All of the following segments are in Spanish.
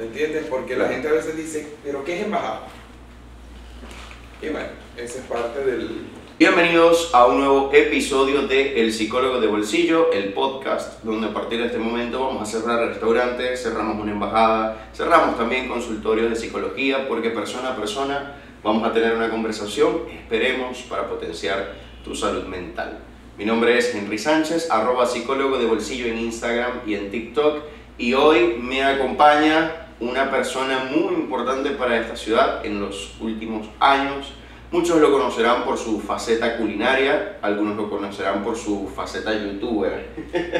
¿Me entiendes? Porque la gente a veces dice, ¿pero qué es embajada? Y bueno, esa es parte del... Bienvenidos a un nuevo episodio de El Psicólogo de Bolsillo, el podcast, donde a partir de este momento vamos a cerrar restaurantes, cerramos una embajada, cerramos también consultorios de psicología, porque persona a persona vamos a tener una conversación, esperemos, para potenciar tu salud mental. Mi nombre es Henry Sánchez, arroba psicólogo de bolsillo en Instagram y en TikTok, y hoy me acompaña una persona muy importante para esta ciudad en los últimos años. Muchos lo conocerán por su faceta culinaria, algunos lo conocerán por su faceta youtuber.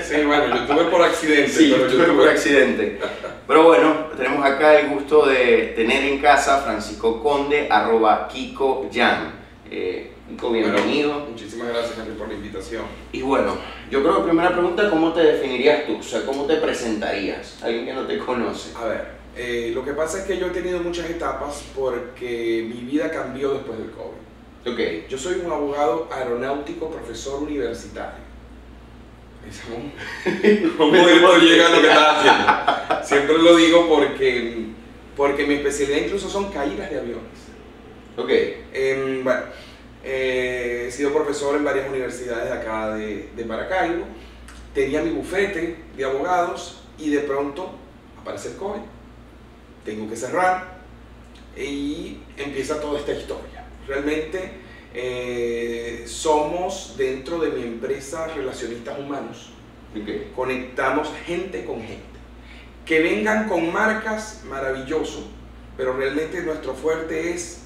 Sí, bueno, youtuber por accidente. Sí, youtuber por accidente. Pero bueno, tenemos acá el gusto de tener en casa Francisco Conde, arroba Kiko Jan. Eh, Kiko, bienvenido. Bueno, muchísimas gracias, Henry, por la invitación. Y bueno, yo creo que primera pregunta, ¿cómo te definirías tú? O sea, ¿cómo te presentarías? Alguien que no te conoce. A ver, eh, lo que pasa es que yo he tenido muchas etapas porque mi vida cambió después del COVID. Ok. Yo soy un abogado aeronáutico, profesor universitario. ¿Cómo llega a lo que estás haciendo? Siempre lo digo porque, porque mi especialidad incluso son caídas de aviones. Ok. Em, bueno, eh, he sido profesor en varias universidades de acá de, de Maracaibo. Tenía mi bufete de abogados y de pronto aparece el COVID. Tengo que cerrar y empieza toda esta historia. Realmente eh, somos dentro de mi empresa relacionistas humanos. Conectamos gente con gente. Que vengan con marcas, maravilloso, pero realmente nuestro fuerte es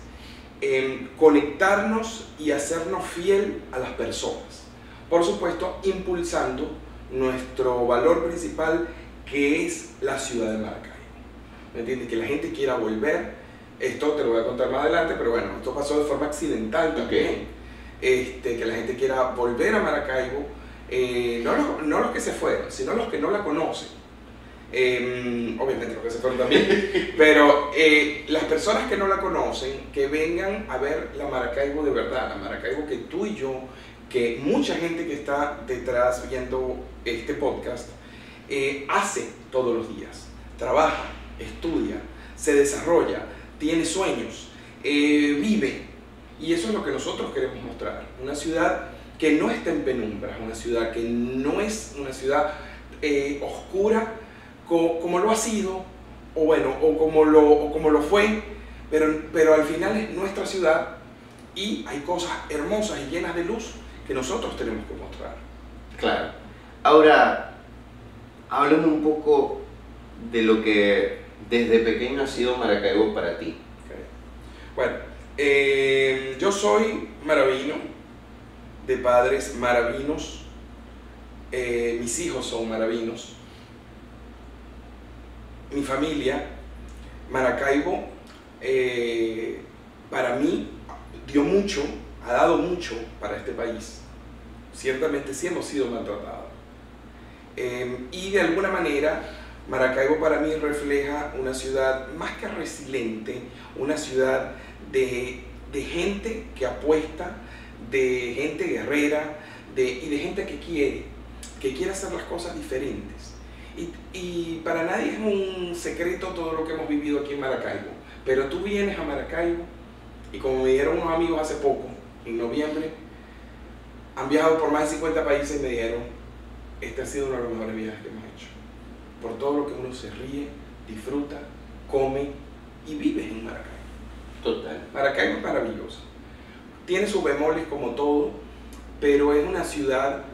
em, conectarnos y hacernos fiel a las personas. Por supuesto, impulsando nuestro valor principal que es la ciudad de Maracaibo. ¿Me entiendes? Que la gente quiera volver. Esto te lo voy a contar más adelante, pero bueno, esto pasó de forma accidental también. Este, que la gente quiera volver a Maracaibo, eh, no, los, no los que se fueron, sino los que no la conocen. Eh, obviamente los que se fueron también, pero eh, las personas que no la conocen, que vengan a ver la Maracaibo de verdad, la Maracaibo que tú y yo, que mucha gente que está detrás viendo este podcast, eh, hace todos los días. Trabaja, estudia, se desarrolla, tiene sueños, eh, vive. Y eso es lo que nosotros queremos mostrar. Una ciudad que no está en penumbra, una ciudad que no es una ciudad eh, oscura co- como lo ha sido, o bueno, o como lo, como lo fue, pero, pero al final es nuestra ciudad y hay cosas hermosas y llenas de luz que nosotros tenemos que mostrar. Claro. Ahora, háblame un poco de lo que desde pequeño ha sido Maracaibo para ti. Bueno, eh, yo soy maravino, de padres maravinos, eh, mis hijos son maravinos, mi familia, Maracaibo, eh, para mí dio mucho, ha dado mucho para este país. Ciertamente sí hemos sido maltratados. Eh, y de alguna manera, Maracaibo para mí refleja una ciudad más que resiliente, una ciudad de, de gente que apuesta, de gente guerrera de, y de gente que quiere, que quiere hacer las cosas diferentes. Y, para nadie es un secreto todo lo que hemos vivido aquí en Maracaibo, pero tú vienes a Maracaibo y como me dieron unos amigos hace poco, en noviembre, han viajado por más de 50 países y me dijeron, este ha sido uno de los mejores viajes que hemos. Por todo lo que uno se ríe, disfruta, come y vive en Maracaibo. Total. Maracaibo es maravilloso. Tiene sus bemoles como todo, pero es una ciudad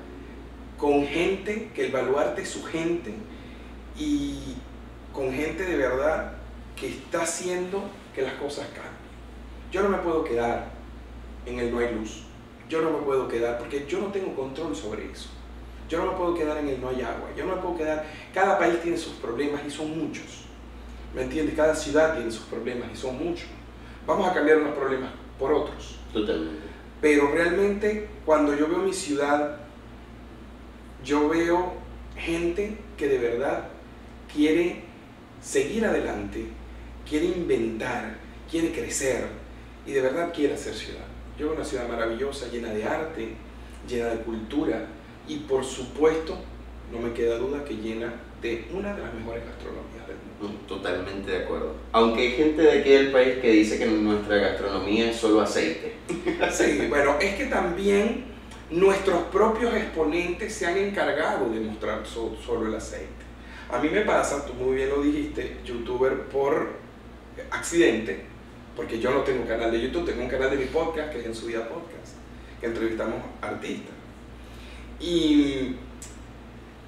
con gente que el baluarte es su gente y con gente de verdad que está haciendo que las cosas cambien. Yo no me puedo quedar en el no hay luz. Yo no me puedo quedar porque yo no tengo control sobre eso. Yo no me puedo quedar en el no hay agua. Yo no me puedo quedar. Cada país tiene sus problemas y son muchos. ¿Me entiendes? Cada ciudad tiene sus problemas y son muchos. Vamos a cambiar unos problemas por otros. Totalmente. Pero realmente cuando yo veo mi ciudad, yo veo gente que de verdad quiere seguir adelante, quiere inventar, quiere crecer y de verdad quiere hacer ciudad. Yo veo una ciudad maravillosa, llena de arte, llena de cultura y por supuesto, no me queda duda que llena de una de las mejores gastronomías del mundo. Mm, Totalmente de acuerdo. Aunque hay gente de aquí del país que dice que nuestra gastronomía es solo aceite. Sí, bueno, es que también nuestros propios exponentes se han encargado de mostrar so- solo el aceite. A mí me pasa, tú muy bien lo dijiste, youtuber por accidente, porque yo no tengo un canal de YouTube, tengo un canal de mi podcast que es En Su Vida Podcast, que entrevistamos artistas. Y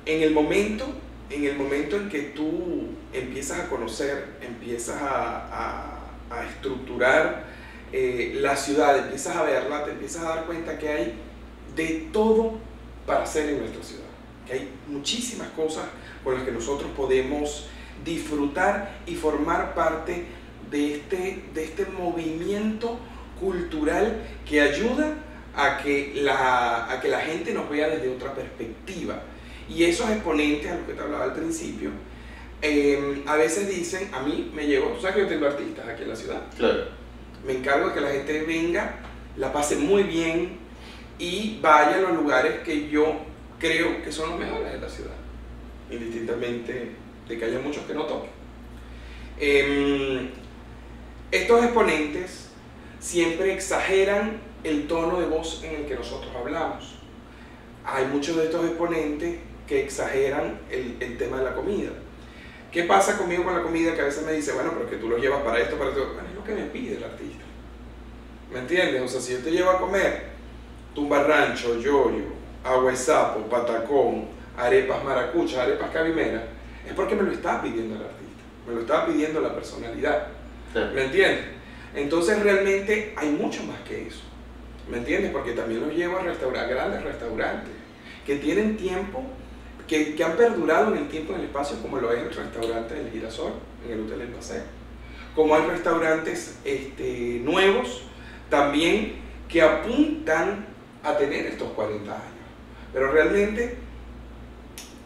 en el momento, en el momento en que tú empiezas a conocer, empiezas a, a- estructurar eh, la ciudad, empiezas a verla, te empiezas a dar cuenta que hay de todo para hacer en nuestra ciudad. Que hay muchísimas cosas con las que nosotros podemos disfrutar y formar parte de este, de este movimiento cultural que ayuda a que, la, a que la gente nos vea desde otra perspectiva. Y esos exponentes, a lo que te hablaba al principio, eh, a veces dicen, a mí me llegó, tú sabes que yo tengo artistas aquí en la ciudad, Claro. me encargo de que la gente venga, la pase muy bien y vaya a los lugares que yo creo que son los mejores de la ciudad, indistintamente de que haya muchos que no toquen. Em, estos exponentes siempre exageran el tono de voz en el que nosotros hablamos. Hay muchos de estos exponentes que exageran el, el tema de la comida. ¿Qué pasa conmigo con la comida? Que a veces me dice, bueno, pero es que tú lo llevas para esto, para esto. Bueno, es lo que me pide el artista. ¿Me entiendes? O sea, si yo te llevo a comer tumbarrancho, yoyo, agua sapo, patacón, arepas maracuchas, arepas cabimeras, es porque me lo está pidiendo el artista. Me lo está pidiendo la personalidad. ¿Me entiendes? Entonces realmente hay mucho más que eso. ¿Me entiendes? Porque también los llevo a restaurar, grandes restaurantes que tienen tiempo, que, han perdurado en el tiempo en el espacio, como lo es el restaurante del Girasol, en el Hotel del Paseo. Como hay restaurantes este, nuevos también que apuntan a tener estos 40 años. Pero realmente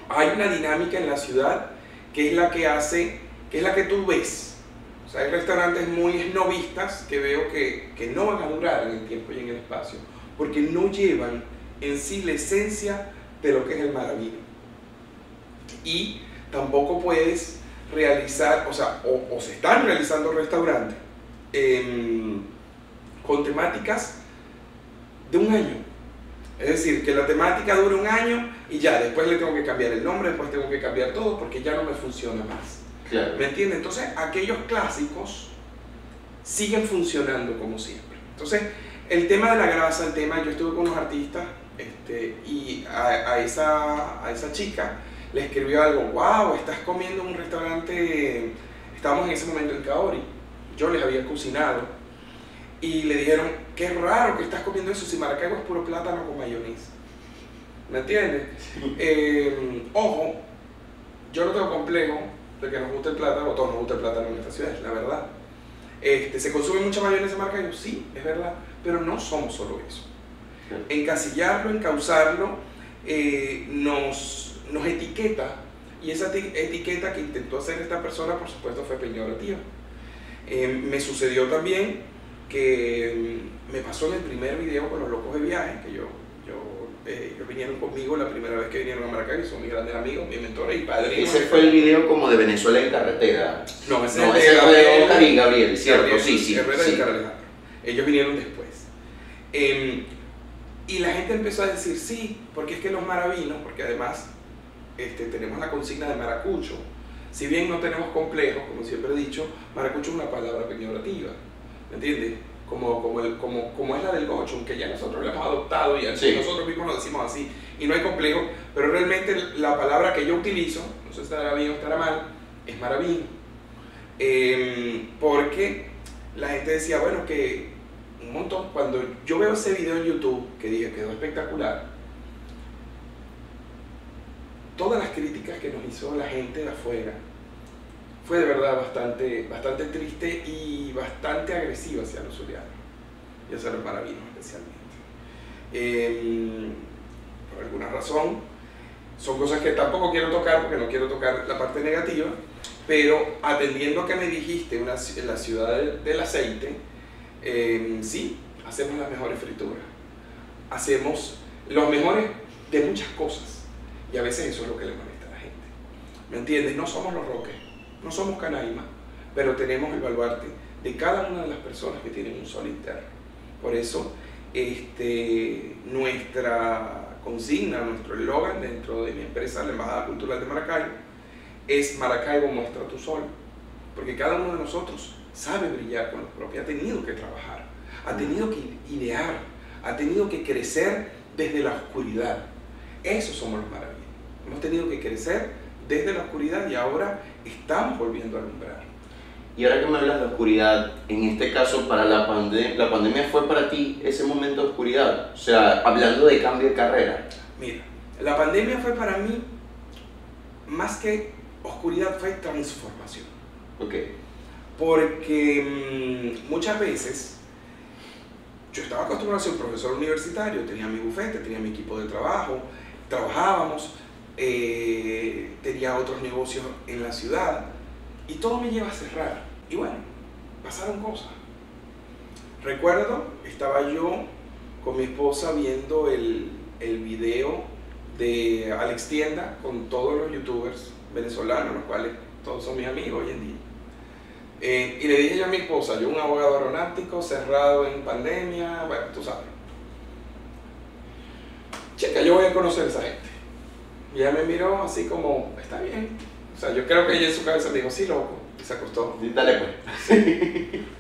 hay una dinámica en la ciudad que es la que hace, que es la que tú ves. O sea, hay restaurantes muy esnovistas que veo que, no van a durar en el tiempo espacio, porque no llevan en sí la esencia de lo que es el maravino. Y tampoco puedes realizar, o sea, o, o se están realizando restaurantes em, con temáticas de un año. Es decir, que la temática dure un año y ya, después le tengo que cambiar el nombre, después tengo que cambiar todo porque ya no me funciona más. Claro. ¿Me entiendes? Entonces, aquellos clásicos siguen funcionando como siempre. Entonces, el tema de la grasa, el tema, yo estuve con unos artistas este, y a, a esa, a esa chica le escribió algo, wow, estás comiendo en un restaurante, estábamos en ese momento en Kaori, yo les había cocinado y le dijeron, qué raro que estás comiendo eso si Maracaibo es puro plátano con mayonesa. ¿Me entiendes? Eh, ojo, yo no tengo complejo de que nos guste el plátano, todos nos gusta el plátano en esta ciudad, la verdad. Este, ¿Se consume mucha mayonesa en Maracaibo? Sí, es verdad, pero no somos solo eso. Encasillarlo, encauzarlo, eh, nos, nos etiqueta, y esa eti- etiqueta que intentó hacer esta persona, por supuesto, fue peyorativa. Eh, me sucedió también que mm, me pasó en el primer video con los locos de viaje, que yo, yo, eh, ellos vinieron conmigo la primera vez que vinieron a Maracaibo, son mis grandes amigos, mis mentores y padrinos. Ese fue el video como de Venezuela en carretera. No, ese No, es ese de fue de Gabriel- Gabriel, cierto, Gabriel sí, sí. Herrera sí. Ellos vinieron después. Em, y la gente empezó a decir sí, porque es que los maravinos, porque además este, tenemos la consigna de maracucho, si bien no tenemos complejos, como siempre he dicho, maracucho es una palabra peyorativa, ¿me entiendes? Como, como, el- como, como es la del gocho, que ya nosotros la hemos adoptado y así Sí. nosotros mismos lo decimos así, y no hay complejo, pero realmente la palabra que yo utilizo, no sé si estará bien o estará mal, es maravino. Em, porque la gente decía, bueno, que un montón, cuando yo veo ese video en YouTube, que dije quedó espectacular, todas las críticas que nos hizo la gente de afuera fue de verdad bastante, bastante triste y bastante agresiva hacia los zulianos y hacia los maravinos especialmente. Por alguna razón, son cosas que tampoco quiero tocar porque no quiero tocar la parte negativa, pero atendiendo a que me dijiste una, la ciudad del aceite, em, sí, hacemos las mejores frituras, hacemos los mejores de muchas cosas y a veces eso es lo que le molesta a la gente. ¿Me entiendes? No somos los roques, no somos Canaima, pero tenemos el baluarte de cada una de las personas que tienen un sol interno. Por eso, este, nuestra consigna, nuestro eslogan dentro de mi empresa, la Embajada Cultural de Maracaibo, es Maracaibo muestra tu sol. Porque cada uno de nosotros sabe brillar con lo propio, ha tenido que trabajar, ha tenido que idear, ha tenido que crecer desde la oscuridad. Esos somos los maravillosos. Hemos tenido que crecer desde la oscuridad y ahora estamos volviendo a alumbrar. Y ahora que me hablas de oscuridad, en este caso para la, pandemia, la pandemia fue para ti ese momento de oscuridad, o sea, hablando de cambio de carrera. Mira, la pandemia fue para mí más que oscuridad, fue transformación. Ok. Porque mm, muchas veces yo estaba acostumbrado a ser profesor universitario, tenía mi bufete, tenía mi equipo de trabajo, trabajábamos, eh, tenía otros negocios en la ciudad y todo me lleva a cerrar. Y bueno, pasaron cosas. Recuerdo, estaba yo con mi esposa viendo el, el video de Alex Tienda con todos los youtubers venezolanos, los cuales todos son mis amigos hoy en día. Eh, y le dije yo a mi esposa, yo un abogado aeronáutico cerrado en pandemia, bueno, tú sabes. Checa, yo voy a conocer a esa gente. Y ella me miró así como, está bien. O sea, yo creo que ella en su cabeza me dijo, sí, loco. Y se acostó. Sí, dale pues.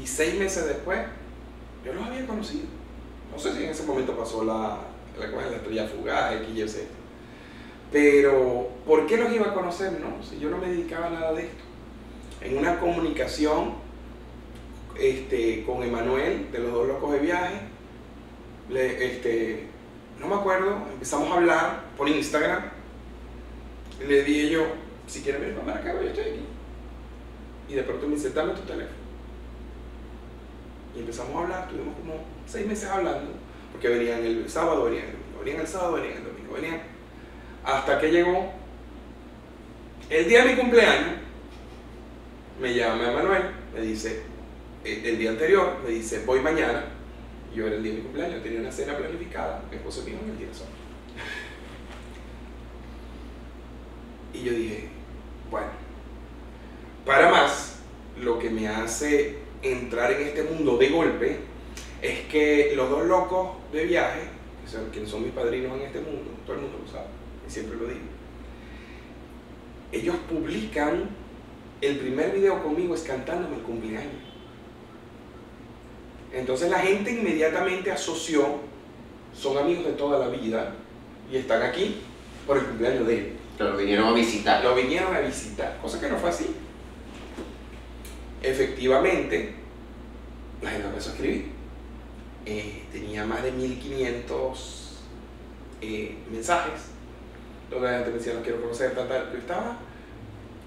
Y seis meses después, yo los había conocido. No sé si en ese momento pasó la, la, la estrella fugaz, X, Y, Z. Pero, ¿por qué los iba a conocer? No, si yo no me dedicaba a nada de esto. En una comunicación este, con Emanuel, de los dos locos de viaje, le, este, no me acuerdo, empezamos a hablar por Instagram. Le dije yo, si quieres venir para Maracaibo, yo estoy aquí. Y de pronto me dice, dame tu teléfono. Y empezamos a hablar, tuvimos como seis meses hablando, porque venían el sábado, venían el domingo, venían el sábado, venían el domingo, venían. Hasta que llegó el día de mi cumpleaños, me llama Manuel, me dice, el, el día anterior, me dice, voy mañana. Yo era el día de mi cumpleaños, tenía una cena planificada, mi esposo vino en el día de sol. Y yo dije, bueno, para más, lo que me hace entrar en este mundo de golpe es que los dos locos de viaje, que son, quienes son mis padrinos en este mundo, todo el mundo lo sabe, y siempre lo digo, ellos publican el primer video conmigo es cantándome el cumpleaños. Entonces la gente inmediatamente asoció, son amigos de toda la vida y están aquí por el cumpleaños de él. Claro, vinieron a visitar. Lo vinieron a visitar, cosa que no fue así. Efectivamente, la gente empezó a escribir. Eh, tenía más de 1500 eh, mensajes donde la gente me decía, no quiero conocer, tal, tal. Yo estaba,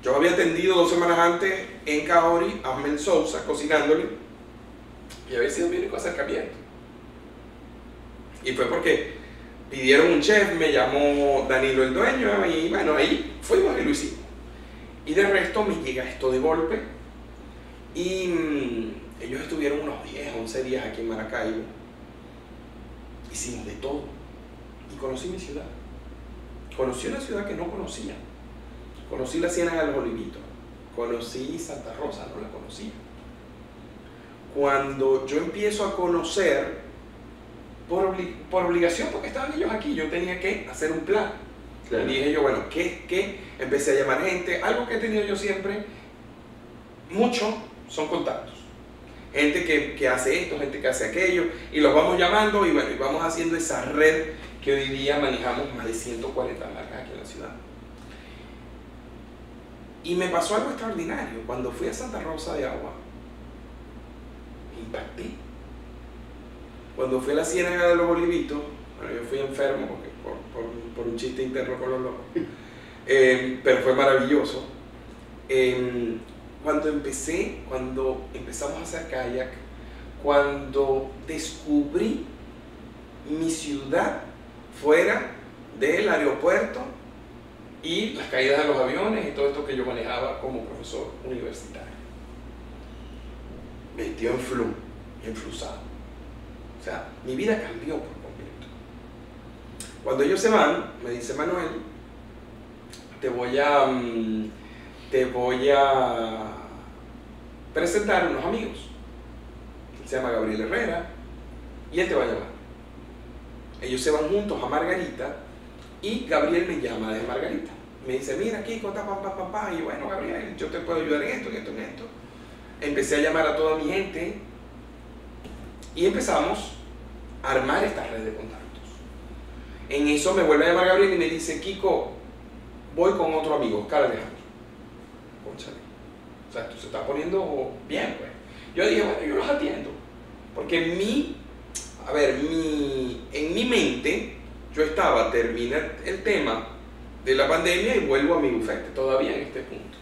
yo había atendido dos semanas antes en Kaori a Mel Sousa cocinándole y había sido mi único acercamiento. Y fue porque pidieron un chef, me llamó Danilo el dueño y bueno, ahí fuimos y lo hicimos. Y de resto me llega esto de golpe y mm, ellos estuvieron unos 10, 11 días aquí en Maracaibo. Hicimos de todo. Y conocí mi ciudad. Conocí una ciudad que no conocía. Conocí la Ciénaga de los Olivitos. Conocí Santa Rosa, no la conocía. Cuando yo empiezo a conocer, por, obli por obligación, porque estaban ellos aquí, yo tenía que hacer un plan. Claro. Y dije yo, bueno, ¿qué, ¿qué? Empecé a llamar gente. Algo que he tenido yo siempre, mucho, son contactos. Gente que, que hace esto, gente que hace aquello, y los vamos llamando y bueno, y vamos haciendo esa red que hoy día manejamos más de 140 marcas aquí en la ciudad. Y me pasó algo extraordinario. Cuando fui a Santa Rosa de Agua, impacté. Cuando fui a la Ciénaga de los Bolivitos, bueno, yo fui enfermo por, por, un chiste interno con los locos, eh, pero fue maravilloso. Eh, cuando empecé, cuando empezamos a hacer kayak, cuando descubrí mi ciudad fuera del aeropuerto y las caídas de los aviones y todo esto que yo manejaba como profesor universitario. Metió en flu, enflusado. O sea, mi vida cambió por completo. Cuando ellos se van, me dice Manuel, te voy a, mm, te voy a presentar unos amigos. Él se llama Gabriel Herrera y él te va a llamar. Ellos se van juntos a Margarita y Gabriel me llama de Margarita. Me dice, mira aquí, papá, papá, papá. Y bueno, Gabriel, yo te puedo ayudar en esto, en esto, en esto. Empecé a llamar a toda mi gente y empezamos a armar esta red de contactos. En eso me vuelve a llamar Gabriel y me dice, Kiko, voy con otro amigo, Oscar Alejandro. Conchale. O sea, esto se está poniendo bien, pues. Yo dije, bueno, yo los atiendo. Porque mi, a ver, mi, en mi mente, yo estaba, termina el tema de la pandemia y vuelvo a mi bufete, todavía en este punto.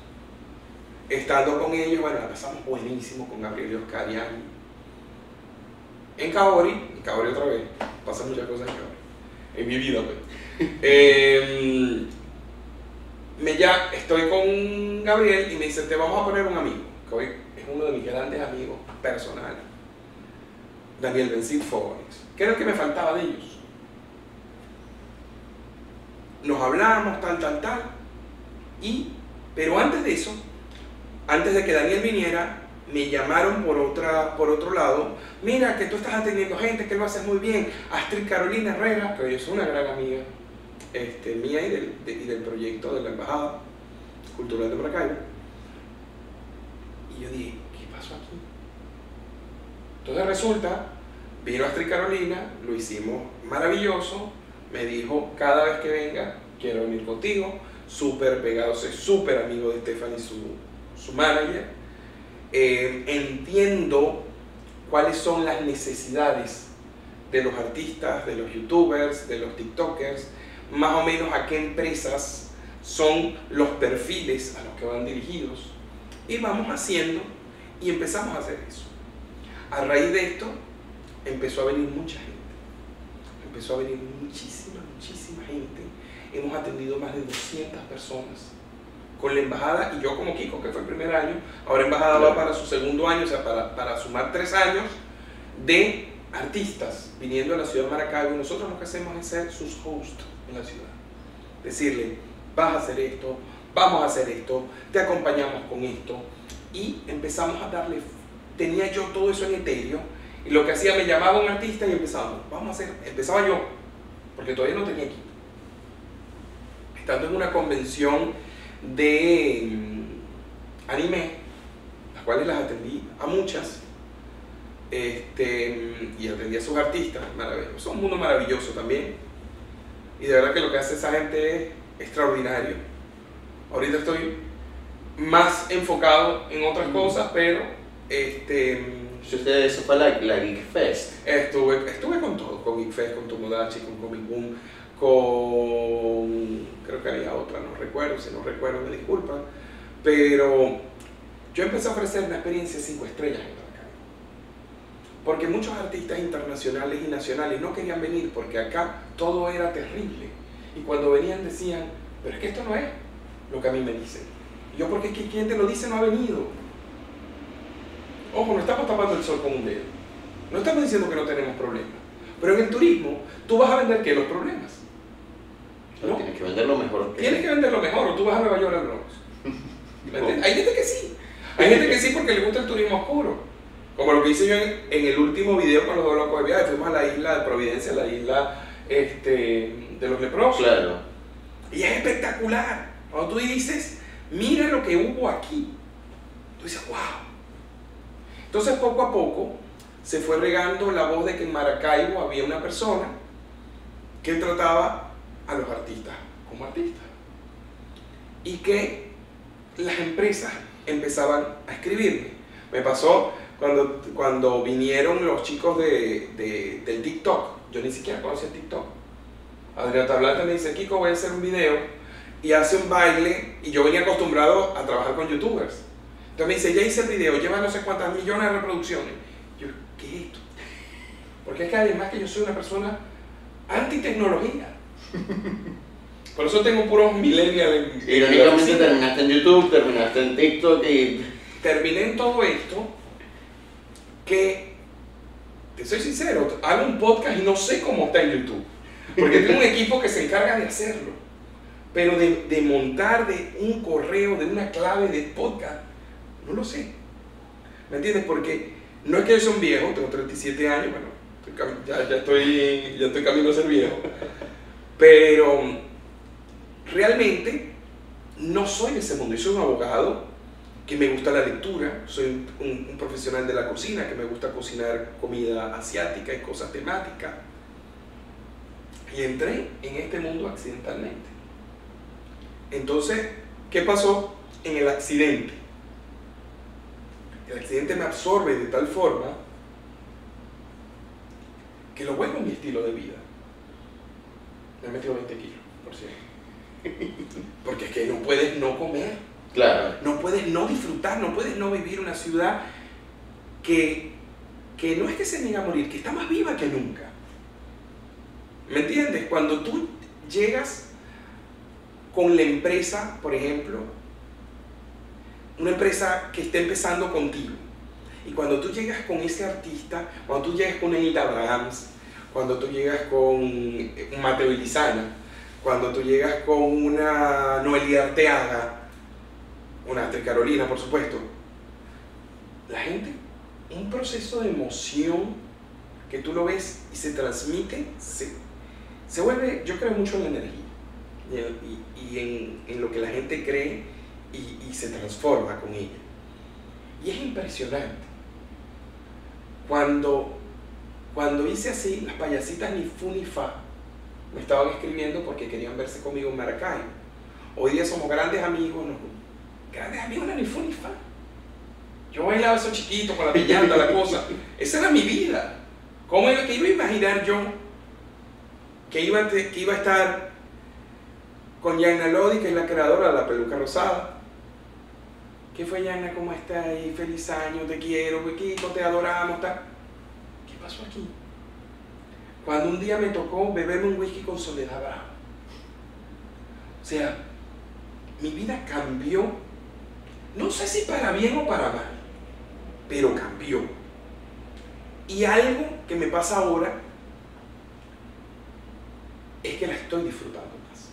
Estando con ellos, bueno, la pasamos buenísimo con Gabriel y Oscar y Ani. En Kaori, en Kaori otra vez, pasan muchas cosas en Kaori, en mi vida, pues. Em, me ya estoy con Gabriel y me dice, te vamos a poner un amigo, que hoy es uno de mis grandes amigos personales, Daniel Bencid Fogonix. ¿Qué era lo que me faltaba de ellos? Nos hablamos, tal, tal, tal, y, pero antes de eso, antes de que Daniel viniera, me llamaron por, otra, por otro lado, mira que tú estás atendiendo gente, que lo haces muy bien, Astrid Carolina Herrera, que hoy es una gran amiga este, mía y del, de- y del proyecto de la Embajada Cultural de Maracaibo. Y yo dije, ¿qué pasó aquí? Entonces resulta, vino Astrid Carolina, lo hicimos maravilloso, me dijo, cada vez que venga, quiero venir contigo, súper pegado, soy súper amigo de Stephanie, su, su manager. Eh, entiendo cuáles son las necesidades de los artistas, de los youtubers, de los tiktokers, más o menos a qué empresas son los perfiles a los que van dirigidos. Y vamos haciendo y empezamos a hacer eso. A raíz de esto empezó a venir mucha gente. Empezó a venir muchísima, muchísima gente. Hemos atendido más de 200 personas con la embajada y yo como Kiko, que fue el primer año. Ahora embajada va para su segundo año, o sea, para, para sumar tres años de artistas viniendo a la ciudad de Maracaibo y nosotros lo que hacemos es ser sus hosts en la ciudad. Decirle, vas a hacer esto, vamos a hacer esto, te acompañamos con esto y empezamos a darle, tenía yo todo eso en etéreo y lo que hacía me llamaba un artista y empezábamos, vamos a hacer, empezaba yo, porque todavía no tenía equipo. Estando en una convención de mm, anime, las cuales las atendí a muchas, este, y atendí a sus artistas, maravilloso. Son un mundo maravilloso también. Y de verdad que lo que hace esa gente es extraordinario. Ahorita estoy más enfocado en otras cosas, pero este, usted, eso fue la, la Geek Fest. estuve, estuve con todo, con Geek Fest, con Tomodachi, con Comic Boom, con... creo que había otra, no recuerdo, si no recuerdo me disculpan, pero yo empecé a ofrecer una experiencia cinco estrellas en Maracaibo. Porque muchos artistas internacionales y nacionales no querían venir porque acá todo era terrible. Y cuando venían decían, pero es que esto no es lo que a mí me dicen. Y yo, porque es que quien te lo dice no ha venido. Ojo, no estamos tapando el sol con un dedo. No estamos diciendo que no tenemos problemas. Pero en el turismo, tú vas a vender qué? Los problemas. Tienes que vender lo mejor que Tienes que vender lo mejor o tú vas a Nueva York al Bronx. Hay gente que sí. Hay gente que sí porque le gusta el turismo oscuro. Como lo que hice yo en, en el último video con los dos locos de viaje. Fuimos a la isla de Providencia, la isla este, de los leprosos. Claro. Y es espectacular. Cuando tú dices, mira lo que hubo aquí. Tú dices, wow. Entonces poco a poco se fue regando la voz de que en Maracaibo había una persona que trataba a los artistas como artistas. Y que las empresas empezaban a escribirme. Me pasó cuando, cuando vinieron los chicos de, de- del TikTok. Yo ni siquiera conocía TikTok. Adrián Tablante me dice, Kiko, voy a hacer un video y hace un baile y yo venía acostumbrado a trabajar con youtubers. Entonces me dice, ya hice el video, lleva no sé cuántas millones de reproducciones. Yo, ¿qué es esto? Porque es que además que yo soy una persona anti-tecnología. Por eso tengo puros millennials en, Irónicamente terminaste en YouTube, terminaste en TikTok y... terminé en todo esto que, te soy sincero, hago un podcast y no sé cómo está en YouTube. Porque tengo un equipo que se encarga de hacerlo. Pero de, de montar de un correo, de una clave de podcast, no lo sé. ¿Me entiendes? Porque no es que yo soy un viejo, tengo 37 años, bueno, ya, ya, estoy, ya estoy camino a ser viejo. Pero realmente no soy de ese mundo. Yo soy un abogado que me gusta la lectura, soy un, un profesional de la cocina, que me gusta cocinar comida asiática y cosas temáticas. Y entré en este mundo accidentalmente. Entonces, ¿qué pasó en el accidente? El accidente me absorbe de tal forma que lo vuelvo mi estilo de vida. Me he metido 20 kilos, por cierto. Porque es que no puedes no comer, Claro. no puedes no disfrutar, no puedes no vivir una ciudad que, que no es que se niega a morir, que está más viva que nunca. ¿Me entiendes? Cuando tú llegas con la empresa, por ejemplo, una empresa que está empezando contigo, y cuando tú llegas con ese artista, cuando tú llegas con Anita Abrahams, cuando tú llegas con un Mateo Ilizana, cuando tú llegas con una Noelia Arteaga, una Astrid Carolina, por supuesto, la gente, un proceso de emoción que tú lo ves y se transmite, se, se vuelve, yo creo mucho en la energía y, y- y en, en lo que la gente cree y, se transforma con ella. Y es impresionante. Cuando, cuando hice así, las payasitas ni fu ni fa me estaban escribiendo porque querían verse conmigo en Maracay. Hoy día somos grandes amigos, no, grandes amigos no ni fu ni fa. Yo bailaba eso chiquito con la pillanta, la cosa. Esa era mi vida. ¿Cómo era que iba a imaginar yo que iba, que iba a estar con Yana Lodi, que es la creadora de la peluca rosada? ¿Qué fue Yana? ¿Cómo estás? Feliz año, te quiero, Kiko, te adoramos. tal. ¿Qué pasó aquí? Cuando un día me tocó beberme un whisky con Soledad Bravo. O sea, mi vida cambió, no sé si para bien o para mal, pero cambió. Y algo que me pasa ahora es que la estoy disfrutando más.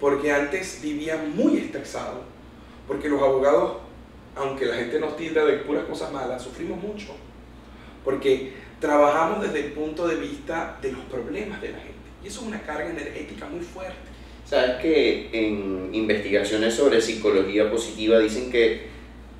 Porque antes vivía muy estresado, porque los abogados, aunque la gente nos tilda de puras cosas malas, sufrimos mucho. Porque trabajamos desde el punto de vista de los problemas de la gente. Y eso es una carga energética muy fuerte. Sabes que en investigaciones sobre psicología positiva dicen que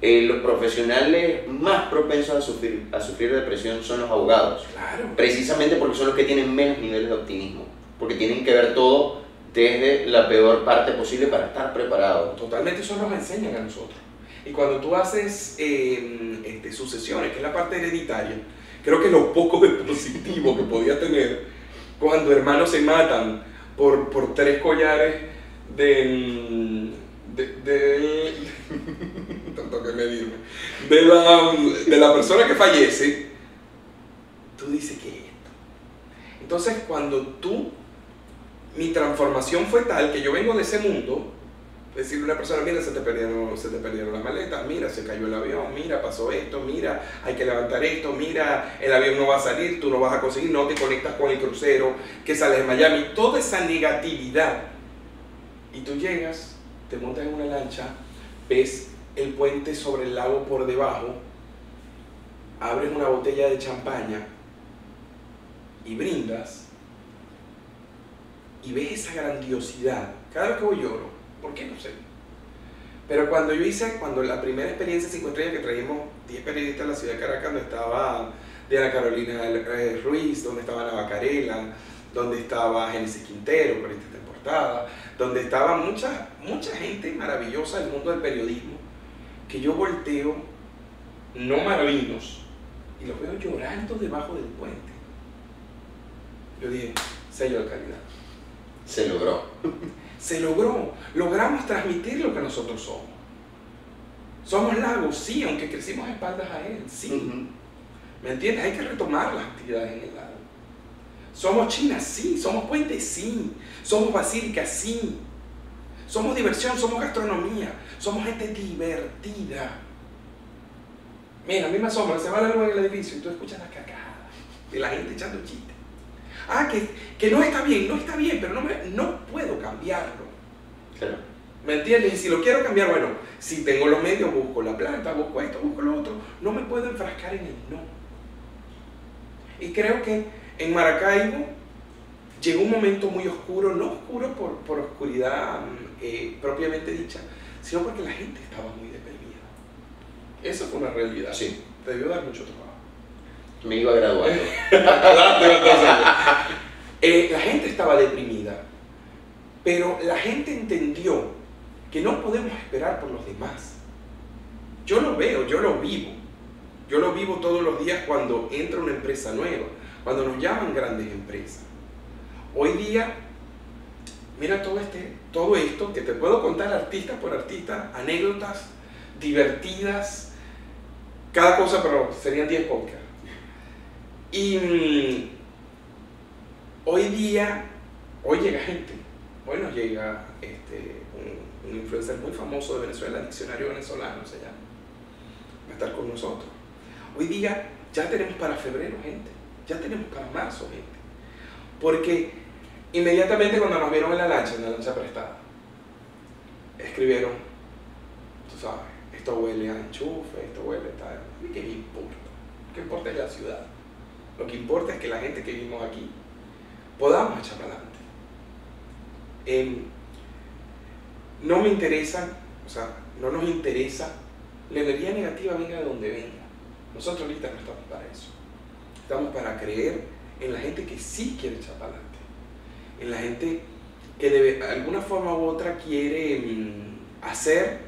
eh, los profesionales más propensos a sufrir, a sufrir depresión son los abogados, Claro. precisamente porque son los que tienen menos niveles de optimismo, porque tienen que ver todo desde la peor parte posible para estar preparados. Totalmente eso nos enseñan a nosotros. Y cuando tú haces eh, este, sucesiones, que es la parte hereditaria, creo que lo poco de positivo que podía tener cuando hermanos se matan por, por tres collares de... de, de tanto que medirme. De la, de la persona que fallece, tú dices, ¿qué es esto? Entonces, cuando tú, mi transformación fue tal que yo vengo de ese mundo, decirle a una persona, mira, se te, perdieron, se te perdieron las maletas, mira, se cayó el avión, mira, pasó esto, mira, hay que levantar esto, mira, el avión no va a salir, tú no vas a conseguir, no te conectas con el crucero que sale de Miami, toda esa negatividad. Y tú llegas, te montas en una lancha, ves el puente sobre el lago por debajo, abres una botella de champaña y brindas y ves esa grandiosidad. Cada vez que voy lloro. ¿Por qué? No sé. Pero cuando yo hice, cuando la primera experiencia 5 estrellas que traímos 10 periodistas a la ciudad de Caracas, donde estaba Diana Carolina eh, Ruiz, donde estaba Ana Bacarela, donde estaba Genesis Quintero, periodista de portada, donde estaba mucha, mucha gente maravillosa del mundo del periodismo, que yo volteo, no maravillos, y los veo llorando debajo del puente. Yo dije, sello de calidad. Se logró. Se logró. Logramos transmitir lo que nosotros somos. Somos lagos, sí, aunque crecimos espaldas a él, sí. ¿Me entiendes? Hay que retomar las actividades en el lago. Somos China, sí. Somos puentes, sí. Somos basílica, sí. Somos diversión, somos gastronomía. Somos gente divertida. Mira, a mí me asombra, se va la luz en el edificio y tú escuchas las carcajadas de la gente echando chistes. Ah, que, que no está bien, no está bien, pero no, me, no puedo cambiarlo. Claro. ¿Me entiendes? Y si lo quiero cambiar, bueno, si tengo los medios, busco la planta, busco esto, busco lo otro. No me puedo enfrascar en el no. Y creo que en Maracaibo llegó un momento muy oscuro, no oscuro por, por oscuridad eh, propiamente dicha, sino porque la gente estaba muy deprimida. Eso fue una realidad. Sí. Te debió dar mucho trabajo. Me iba graduando. Eh, la gente estaba deprimida, pero la gente entendió que no podemos esperar por los demás. Yo lo veo, yo lo vivo. Yo lo vivo todos los días cuando entra una empresa nueva, cuando nos llaman grandes empresas. Hoy día, mira todo, este, todo esto que te puedo contar artista por artista, anécdotas divertidas, cada cosa, pero serían 10 podcasts. Y mm, hoy día, hoy llega gente, hoy nos llega este, un, influencer muy famoso de Venezuela, Diccionario Venezolano se llama, va a estar con nosotros. Hoy día ya tenemos para febrero gente, ya tenemos para marzo gente. Porque inmediatamente cuando nos vieron en la lancha, en la lancha prestada, escribieron, tú sabes, esto huele a enchufe, esto huele a tal. ¿A mí qué me importa? ¿Qué importa la ciudad? Lo que importa es que la gente que vivimos aquí podamos echar para adelante. Em, no me interesa, o sea, no nos interesa, la energía negativa venga de donde venga. Nosotros ahorita no estamos para eso. Estamos para creer en la gente que sí quiere echar para adelante. En la gente que de alguna forma u otra quiere mm, hacer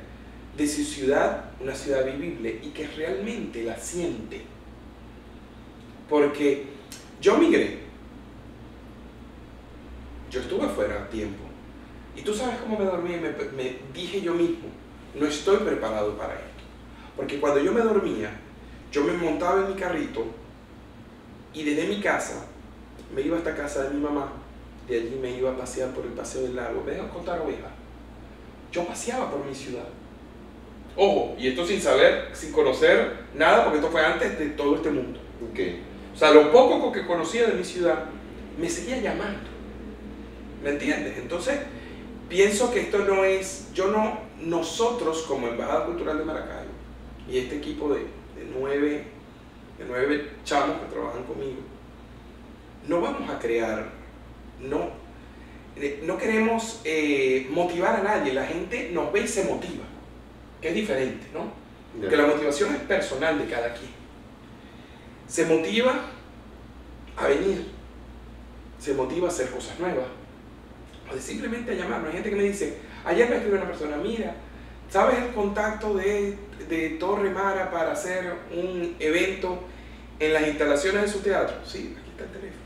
de su ciudad una ciudad vivible y que realmente la siente. Porque yo migré, yo estuve fuera tiempo y tú sabes cómo me dormí me, me dije yo mismo, no estoy preparado para esto. Porque cuando yo me dormía, yo me montaba en mi carrito y desde mi casa me iba hasta casa de mi mamá, de allí me iba a pasear por el paseo del lago, vengo a contar ovejas. Yo paseaba por mi ciudad. Ojo, y esto sin saber, sin conocer nada, porque esto fue antes de todo este mundo. Okay. O sea, lo poco que conocía de mi ciudad me seguía llamando. ¿Me entiendes? Entonces, pienso que esto no es, yo no, nosotros como Embajada Cultural de Maracaibo y este equipo de, de nueve, de nueve chamos que trabajan conmigo, no vamos a crear, no, eh, no queremos eh, motivar a nadie, la gente nos ve y se motiva, que es diferente, ¿no? Que la motivación es personal de cada quien. Se motiva a venir, se motiva a hacer cosas nuevas, o de simplemente a llamarme. Hay gente que me dice, ayer me escribió una persona, mira, ¿sabes el contacto de, de Torre Mara para hacer un evento en las instalaciones de su teatro? Sí, aquí está el teléfono.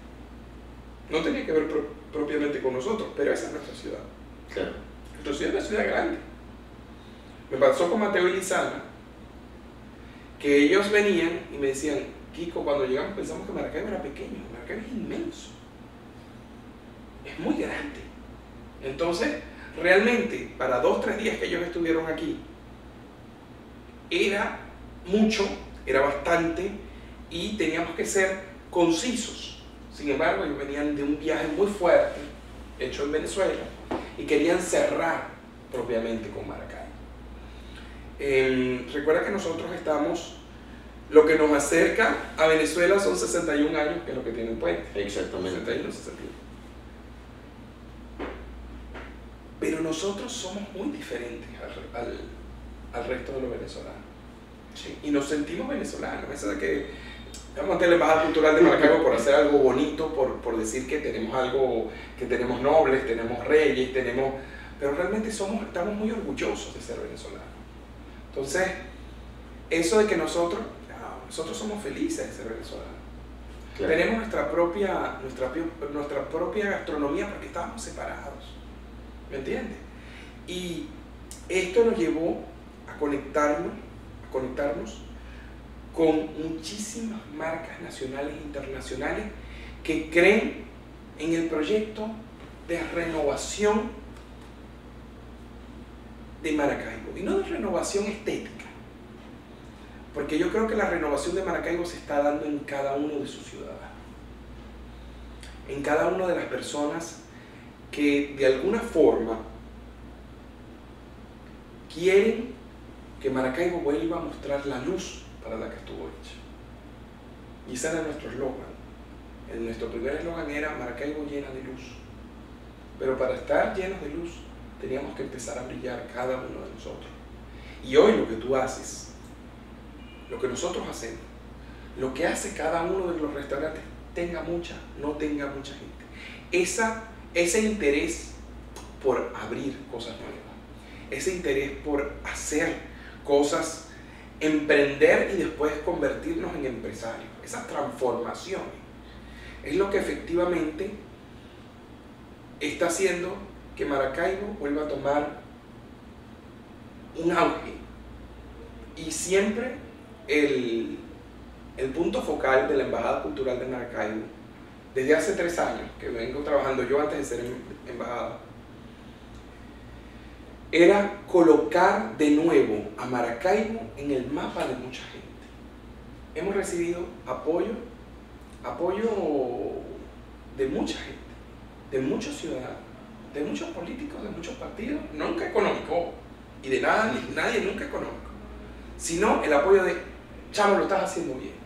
No tenía que ver pro- propiamente con nosotros, pero esa es nuestra ciudad. Claro. Nuestra ciudad es una ciudad grande. Me pasó con Mateo y Lizana, que ellos venían y me decían, Kiko, cuando llegamos pensamos que Maracaibo era pequeño, Maracaibo es inmenso, es muy grande. Entonces, realmente, para dos, tres días que ellos estuvieron aquí, era mucho, era bastante, y teníamos que ser concisos. Sin embargo, ellos venían de un viaje muy fuerte, hecho en Venezuela, y querían cerrar propiamente con Maracaibo. Eh, recuerda que nosotros estamos, lo que nos acerca a Venezuela son 61 años, que es lo que tiene el puente. Exactamente. 61, 61. Pero nosotros somos muy diferentes al, al- al resto de los venezolanos. Sí. Y nos sentimos venezolanos. De que vamos a la Embajada Cultural de Maracaibo por hacer algo bonito, por, por decir que tenemos algo, que tenemos nobles, tenemos reyes, tenemos... Pero realmente somos, estamos muy orgullosos de ser venezolanos. Entonces, eso de que nosotros, nosotros somos felices de ser venezolanos. Claro. Tenemos nuestra propia, nuestra, pi- nuestra propia gastronomía porque estábamos separados. ¿Me entiendes? Y esto nos llevó a conectarnos, a conectarnos con muchísimas marcas nacionales e internacionales que creen en el proyecto de renovación de Maracaibo. Y no de renovación estética. Porque yo creo que la renovación de Maracaibo se está dando en cada uno de sus ciudadanos. en cada una de las personas que de alguna forma quieren que Maracaibo vuelva a mostrar la luz para la que estuvo hecha. Y ese era nuestro eslogan. Nuestro primer eslogan era Maracaibo llena de luz. Pero para estar llenos de luz teníamos que empezar a brillar cada uno de nosotros. Y hoy lo que tú haces, lo que nosotros hacemos, lo que hace cada uno de los restaurantes, tenga mucha, no tenga mucha gente. Esa, ese interés por abrir cosas nuevas, ese interés por hacer cosas, emprender y después convertirnos en empresarios, esas transformaciones, es lo que efectivamente está haciendo que Maracaibo vuelva a tomar un auge. Y siempre el, el punto focal de la Embajada Cultural de Maracaibo, desde hace tres años que vengo trabajando yo antes de ser em, embajada, era colocar de nuevo a Maracaibo en el mapa de mucha gente. Hemos recibido apoyo, apoyo de mucha gente, de muchos ciudadanos, de muchos políticos, de muchos partidos, nunca económico, y de nada, nadie nunca económico, sino el apoyo de, chamo, lo estás haciendo bien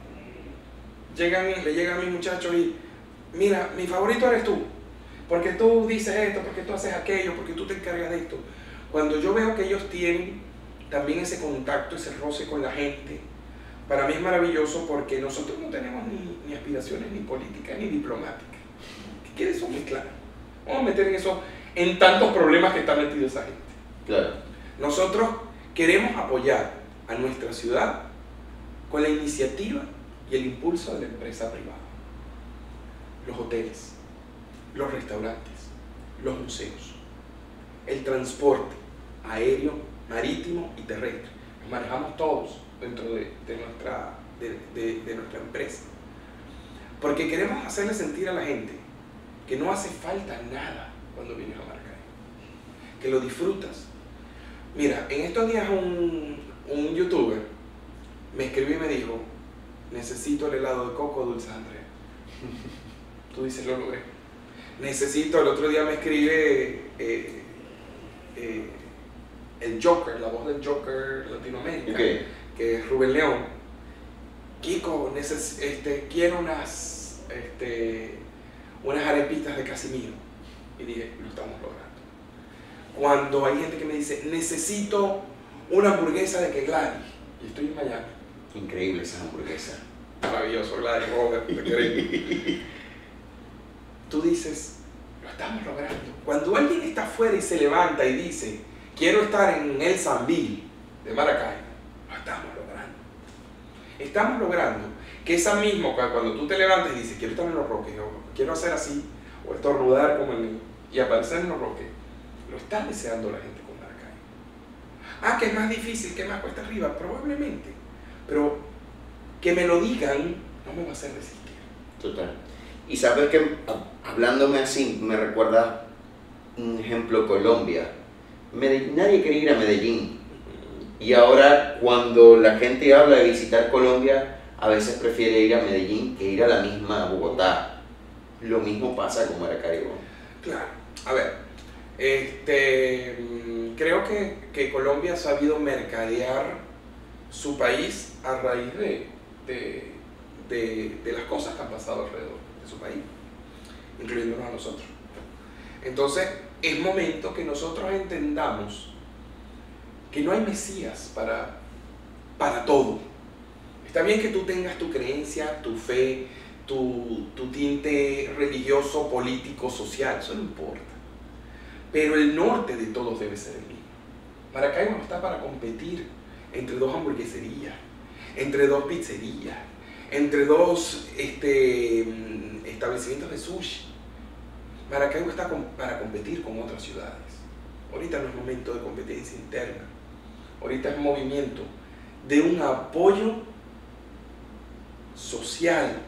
le llega a mi muchacho y, mira, mi favorito eres tú, porque tú dices esto, porque tú haces aquello, porque tú te encargas de esto. Cuando yo veo que ellos tienen también ese contacto, ese roce con la gente, para mí es maravilloso porque nosotros no tenemos ni, aspiraciones ni políticas ni diplomáticas. ¿Qué quiere eso muy claro? Vamos a meter en eso, en tantos problemas que está metido esa gente. Claro. Nosotros queremos apoyar a nuestra ciudad con la iniciativa y el impulso de la empresa privada. Los hoteles, los restaurantes, los museos, el transporte aéreo, marítimo y terrestre. Los manejamos todos dentro de, nuestra, de, nuestra empresa. Porque queremos hacerle sentir a la gente que no hace falta nada cuando vienes a Maracay. Que lo disfrutas. Mira, en estos días un, un youtuber me escribió y me dijo, necesito el helado de coco dulce Andrea. Tú dices, lo logré. Necesito, el otro día me escribe eh, eh, el Joker, la voz del Joker Latinoamérica, que es Rubén León. Kiko, este, quiero unas, este, unas arepitas de Casimiro. Y dije, lo estamos logrando. Cuando hay gente que me dice, necesito una hamburguesa de Keglari, y estoy en Miami Increíble esa hamburguesa. Maravilloso, Gladys Robert, Tú dices, lo estamos logrando. Cuando alguien está afuera y se levanta y dice, quiero estar en el Zambil de Maracay, lo estamos logrando. Estamos logrando que esa misma, cuando tú te levantas y dices, quiero estar en los roques, o quiero hacer así, o estornudar como el y aparecer en los roques, lo está deseando la gente con Maracay. Ah, que es más difícil, que más cuesta arriba, probablemente. Pero que me lo digan no me va a hacer resistir. Total. Y sabes que hablándome así, me recuerda un ejemplo Colombia. nadie quiere ir a Medellín. Y ahora cuando la gente habla de visitar Colombia, a veces prefiere ir a Medellín que ir a la misma Bogotá. Lo mismo pasa con Maracaibo. Claro. A ver, este, mm, creo que, que Colombia ha sabido mercadear su país a raíz de, de, las cosas que han pasado alrededor de su país, incluyéndonos a nosotros. Entonces, es momento que nosotros entendamos que no hay Mesías para, para todo. Está bien que tú tengas tu creencia, tu fe, tu, tu tinte religioso, político, social, eso no importa. Pero el norte de todos debe ser el mismo. Maracaibo no está para competir entre dos hamburgueserías, entre dos pizzerías, entre dos este, establecimientos de sushi. Maracaibo está para competir con otras ciudades. Ahorita no es momento de competencia interna. Ahorita es movimiento de un apoyo social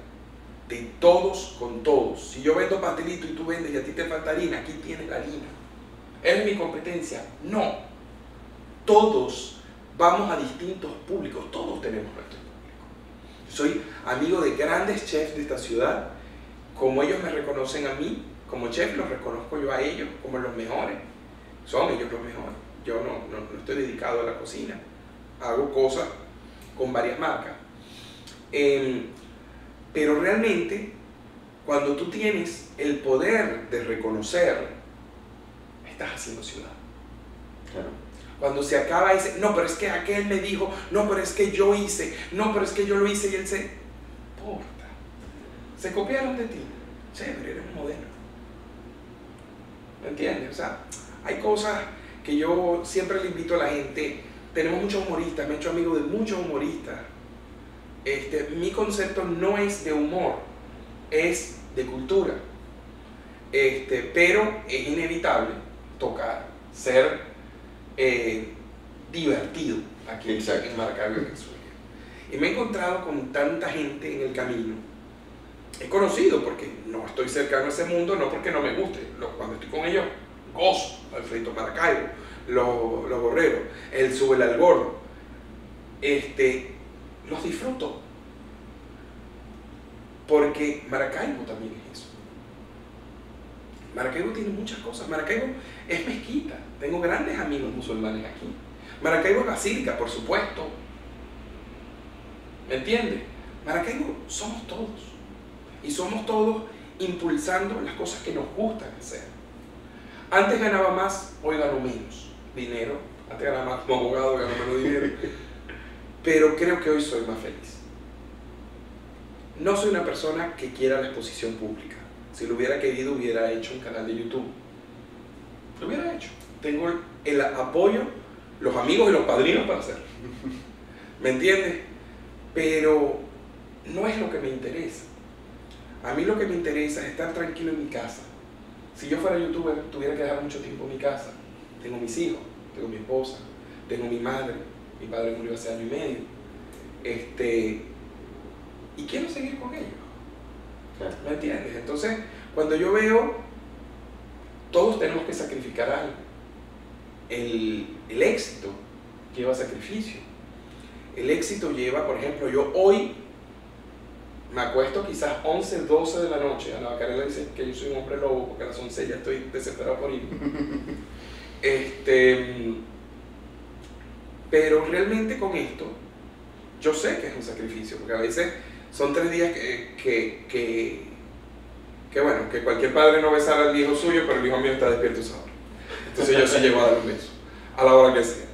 de todos con todos. Si yo vendo pastelito y tú vendes y a ti te falta harina, aquí tienes la harina. ¿Es mi competencia? No. Todos vamos a distintos públicos, todos tenemos nuestro público. Soy amigo de grandes chefs de esta ciudad como ellos me reconocen a mí, como chef, los reconozco yo a ellos como los mejores. Son ellos los mejores. Yo no, no, estoy dedicado a la cocina. Hago cosas con varias marcas. Em, pero realmente, cuando tú tienes el poder de reconocer, estás haciendo ciudad. Cuando se acaba ese, no, pero es que aquel me dijo, no, pero es que yo hice, no, pero es que yo lo hice y él se... Porta. Se copiaron de ti. Chévere, eres un modelo. ¿Me entiendes? O sea, hay cosas que yo siempre le invito a la gente. Tenemos muchos humoristas, me he hecho amigo de muchos humoristas. Este, mi concepto no es de humor, es de cultura. Este, pero es inevitable tocar, ser eh, divertido aquí Exacto. en Maracaibo, Venezuela. Y me he encontrado con tanta gente en el camino. He conocido, porque no estoy cercano a ese mundo, no porque no me guste. Cuando estoy con ellos, gozo. Alfredo Maracaibo, los, los borreros, el sube al gordo. Este, los disfruto. Porque Maracaibo también es eso. Maracaibo tiene muchas cosas. Maracaibo es mezquita. Tengo grandes amigos musulmanes aquí. Maracaibo es basílica, por supuesto. ¿Me entiendes? Maracaibo somos todos. Y somos todos impulsando las cosas que nos gustan hacer. Antes ganaba más, hoy gano menos dinero. Antes ganaba más como abogado, gano menos dinero. Pero creo que hoy soy más feliz. No soy una persona que quiera la exposición pública. Si lo hubiera querido, hubiera hecho un canal de YouTube. Tengo el apoyo, los amigos y los padrinos para hacerlo. ¿Me entiendes? Pero no es lo que me interesa. A mí lo que me interesa es estar tranquilo en mi casa. Si yo fuera youtuber, tuviera que dejar mucho tiempo en mi casa. Tengo mis hijos, tengo mi esposa, tengo mi madre. Mi padre murió hace año y medio. Este, y quiero seguir con ellos. ¿Me entiendes? Entonces, cuando yo veo, todos tenemos que sacrificar algo. El, el éxito lleva sacrificio. El éxito lleva, por ejemplo, yo hoy me acuesto quizás 11, 12 de la noche. Ana Bacarela dice que yo soy un hombre lobo porque a las 11 ya estoy desesperado por ir. Este, pero realmente con esto, yo sé que es un sacrificio, porque a veces son tres días que, que, que, que bueno, que cualquier padre no besara al hijo suyo, pero el hijo mío está despierto esa hora. Entonces yo sí llego a dar un beso, a la hora que sea.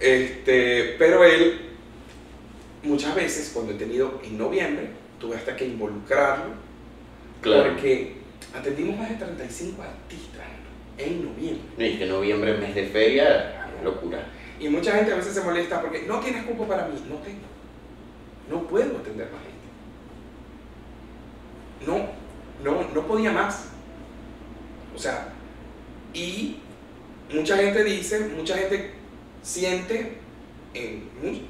Este, pero él, muchas veces, cuando he tenido en noviembre, tuve hasta que involucrarlo, Claro. porque atendimos más de 35 artistas en noviembre. No, y que noviembre, mes de feria, locura. Y mucha gente a veces se molesta porque no tienes cupo para mí. No tengo. No puedo atender más gente. No, no, no podía más. O sea, y mucha gente dice, mucha gente siente, en mu-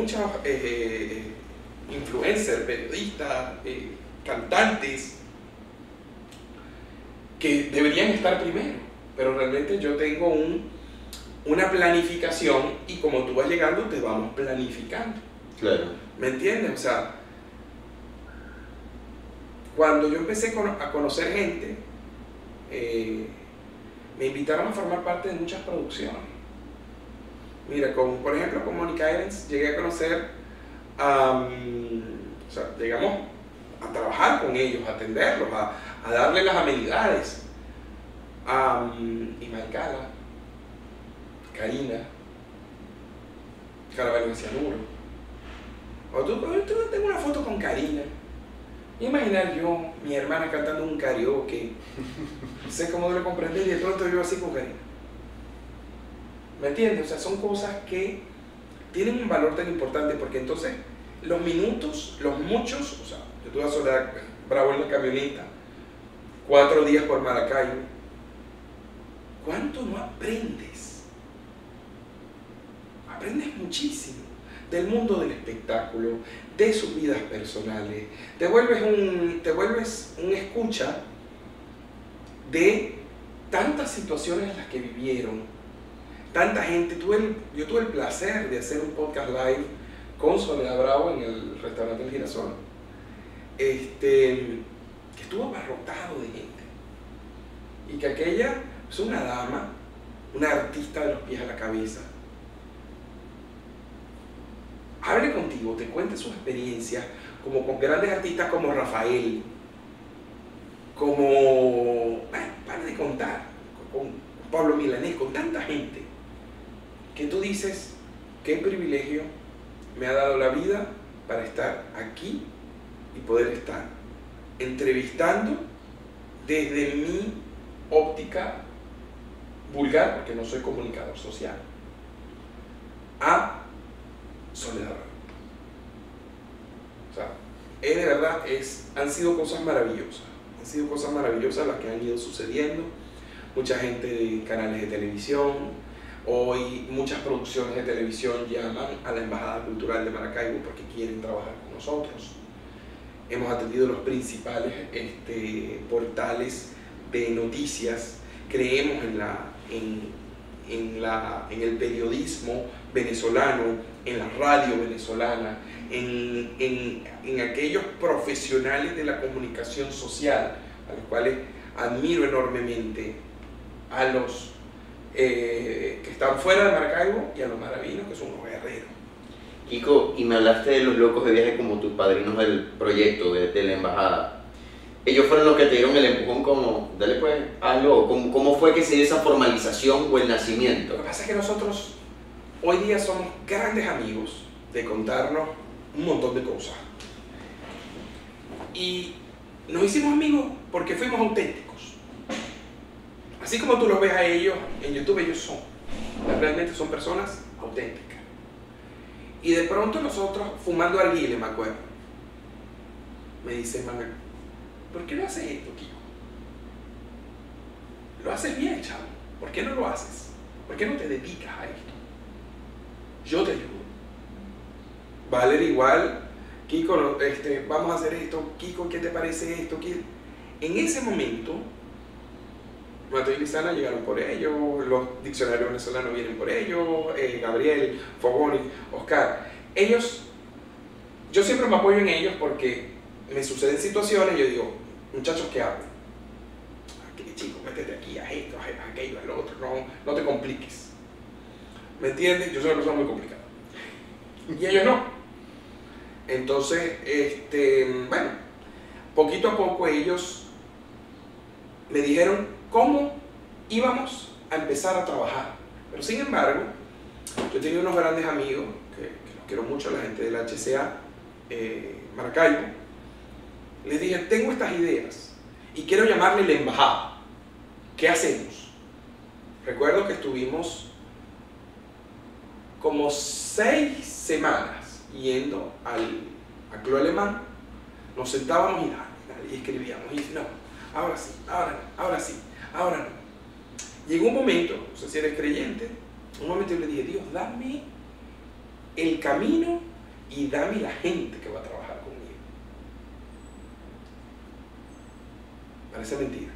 muchas eh, influencers, periodistas, eh, cantantes, que deberían estar primero. Pero realmente yo tengo un, una planificación y como tú vas llegando te vamos planificando. Claro. ¿Me entiendes? O sea, cuando yo empecé a conocer gente, eh, me invitaron a formar parte de muchas producciones. Mira, con, por ejemplo, con Monica Evans llegué a conocer, o sea, llegamos a trabajar con ellos, a atenderlos, a, a darles las amenidades. A Imal Cala, Karina, Caravano de Cianuro. O tú, tú tengo una foto con Karina. Imaginar yo, mi hermana cantando un karaoke. No sé cómo debe comprender y de pronto yo así con Karina. ¿Me entiendes? O sea, son cosas que tienen un valor tan importante porque entonces los minutos, los muchos, o sea, yo tuve a Soledad Bravo en la camioneta, cuatro días por Maracaibo. ¿Cuánto no aprendes? Aprendes muchísimo del mundo del espectáculo, de sus vidas personales. Te vuelves un, te vuelves un escucha de tantas situaciones en las que vivieron, tanta gente. Tuve el- yo tuve el placer de hacer un podcast live con Soledad Bravo en el restaurante El Girasol. Este, que estuvo abarrotado de gente. Y que aquella es una dama, una artista de los pies a la cabeza. Hable contigo, te cuente su experiencia, como con grandes artistas como Rafael, como, bueno, para de contar, con Pablo Milanés, con tanta gente, que tú dices, qué privilegio me ha dado la vida para estar aquí y poder estar entrevistando desde mi óptica vulgar, porque no soy comunicador social, a Soledad. O sea, es de verdad, es, han sido cosas maravillosas, han sido cosas maravillosas las que han ido sucediendo. Mucha gente de canales de televisión, Hoy muchas producciones de televisión llaman a la Embajada Cultural de Maracaibo porque quieren trabajar con nosotros. Hemos atendido los principales este, portales de noticias. Creemos en, la, en, la, en el periodismo venezolano, en la radio venezolana, en, en aquellos profesionales de la comunicación social, a los cuales admiro enormemente, a los eh, que están fuera de Maracaibo y a los maravinos, que son unos guerreros. Kiko, y me hablaste de los locos de viaje como tus padrinos del proyecto, de, la embajada. Ellos fueron los que te dieron el empujón como, dale pues, hazlo. ¿Cómo, ¿Cómo fue que se dio esa formalización o el nacimiento? Lo que pasa es que nosotros hoy día somos grandes amigos de contarnos un montón de cosas. Y nos hicimos amigos porque fuimos auténticos. Así como tú los ves a ellos en YouTube, ellos son. Realmente son personas auténticas. Y de pronto nosotros, fumando arguile, me acuerdo, me dice Manuel, ¿por qué no haces esto, Kiko? Lo haces bien, chavo. ¿Por qué no lo haces? ¿Por qué no te dedicas a esto? Yo te ayudo. Valer igual, Kiko, este, vamos a hacer esto, Kiko, ¿qué te parece esto? En ese momento Mato y Lizana llegaron por ellos, los diccionarios venezolanos vienen por ellos, eh, Gabriel, Fogoni, Oscar. Ellos, yo siempre me apoyo en ellos porque me suceden situaciones y yo digo, muchachos, ¿qué hago? Aquí, chico, métete aquí, a esto, a aquello, a lo otro, no, no te compliques. ¿Me entiendes? Yo soy una persona muy complicada. Y ellos no. Entonces, este, bueno, poquito a poco ellos me dijeron, cómo íbamos a empezar a trabajar. Pero sin embargo, yo tenía unos grandes amigos, que, los quiero mucho, la gente del HCA eh, Maracaibo, les dije, tengo estas ideas y quiero llamarle la embajada. ¿Qué hacemos? Recuerdo que estuvimos como seis semanas yendo al, Club Alemán, nos sentábamos y, y escribíamos, y no, ahora sí, ahora no, ahora sí. Ahora no. Llegó un momento, no sé si eres creyente, un momento yo le dije, Dios, dame el camino y dame la gente que va a trabajar conmigo. Parece mentira.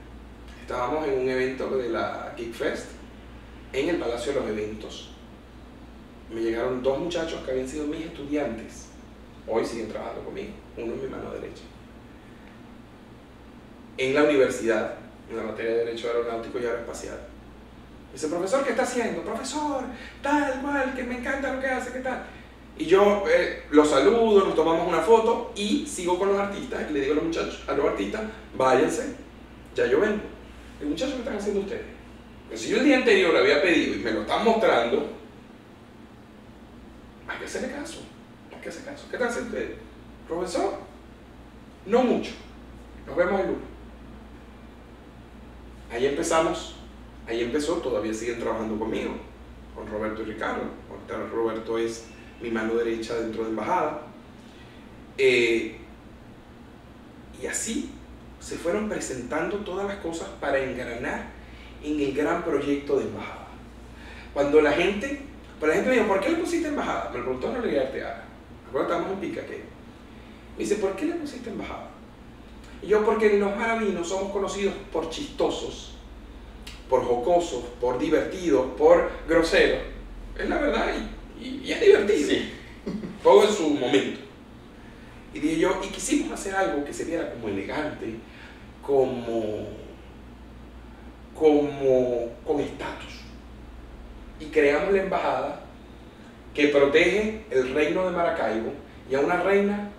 Estábamos en un evento de la Geek Fest en el Palacio de los Eventos. Me llegaron dos muchachos que habían sido mis estudiantes. Hoy siguen trabajando conmigo, uno en mi mano derecha. En la universidad en la materia de Derecho Aeronáutico y Aeroespacial. Dice, profesor, ¿qué está haciendo? Profesor, tal cual, que me encanta lo que hace, ¿qué tal? Y yo eh, los saludo, nos tomamos una foto y sigo con los artistas y le digo a los muchachos, a los artistas, váyanse, ya yo vengo. Y muchachos, ¿qué están haciendo ustedes? Si yo el día anterior había pedido y me lo están mostrando, hay que hacerle caso, hay que hacer caso. ¿Qué haciendo ustedes? Profesor, no mucho. Nos vemos el lunes. Ahí empezamos, ahí empezó, todavía siguen trabajando conmigo, con Roberto y Ricardo. Roberto es mi mano derecha dentro de embajada. Eh, y así se fueron presentando todas las cosas para engranar en el gran proyecto de embajada. Cuando la gente, pues la gente me dijo, ¿por qué le pusiste embajada? Me lo preguntó en la Arteaga. Recuerda, estábamos en Pica que me dice, ¿por qué le pusiste embajada? Y yo, porque los maravinos somos conocidos por chistosos, por jocosos, por divertidos, por groseros. Es la verdad y, es divertido. Todo en su momento. Y dije yo, y quisimos hacer algo que se viera como elegante, como, como con estatus. Y creamos la embajada que protege el reino de Maracaibo y a una reina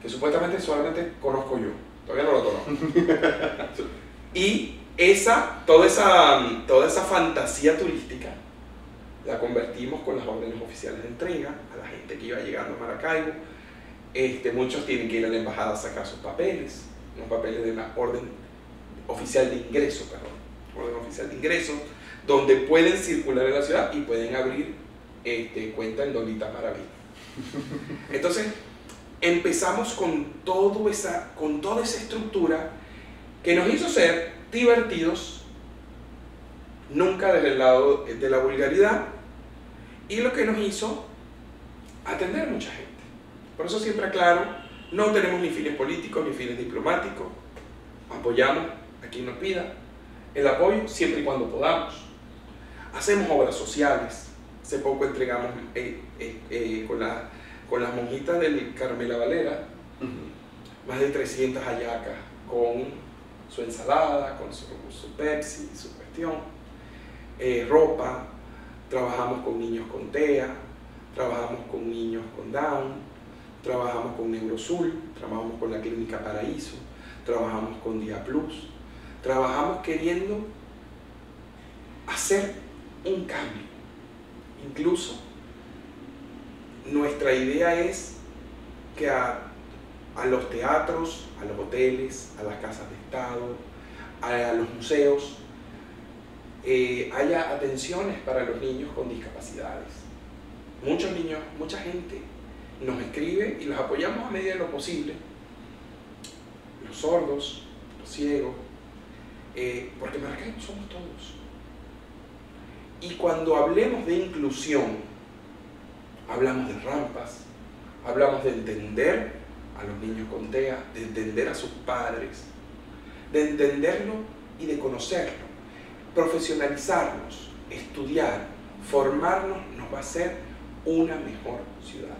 que supuestamente solamente conozco yo. Todavía no lo conozco. y esa, toda, esa, toda esa fantasía turística la convertimos con las órdenes oficiales de entrega a la gente que iba llegando a Maracaibo. Este, muchos tienen que ir a la embajada a sacar sus papeles, unos papeles de una orden oficial de ingreso, perdón, orden oficial de ingreso, donde pueden circular en la ciudad y pueden abrir este, cuenta en Dolita Maravilla. Entonces, empezamos con, todo esa, con toda esa estructura que nos hizo ser divertidos, nunca desde el lado de la vulgaridad, y lo que nos hizo atender a mucha gente. Por eso siempre aclaro, no tenemos ni fines políticos ni fines diplomáticos, apoyamos a quien nos pida el apoyo siempre y cuando podamos. Hacemos obras sociales, hace poco entregamos eh, eh, eh, con, la, con las monjitas del Carmela Valera más de 300 hallacas con su ensalada, con su, su Pepsi, su cuestión, ropa, trabajamos con niños con TEA, trabajamos con niños con Down, trabajamos con Neurosul, trabajamos con la Clínica Paraíso, trabajamos con Dia Plus, trabajamos queriendo hacer un cambio. Incluso nuestra idea es que a, los teatros, a los hoteles, a las casas de Estado, a, los museos, eh, haya atenciones para los niños con discapacidades. Muchos niños, mucha gente nos escribe y los apoyamos a medida de lo posible. Los sordos, los ciegos, eh, porque Maracaibo somos todos. Y cuando hablemos de inclusión, hablamos de rampas, hablamos de entender a los niños con TEA, de entender a sus padres, de entenderlo y de conocerlo. Profesionalizarnos, estudiar, formarnos nos va a hacer una mejor ciudad.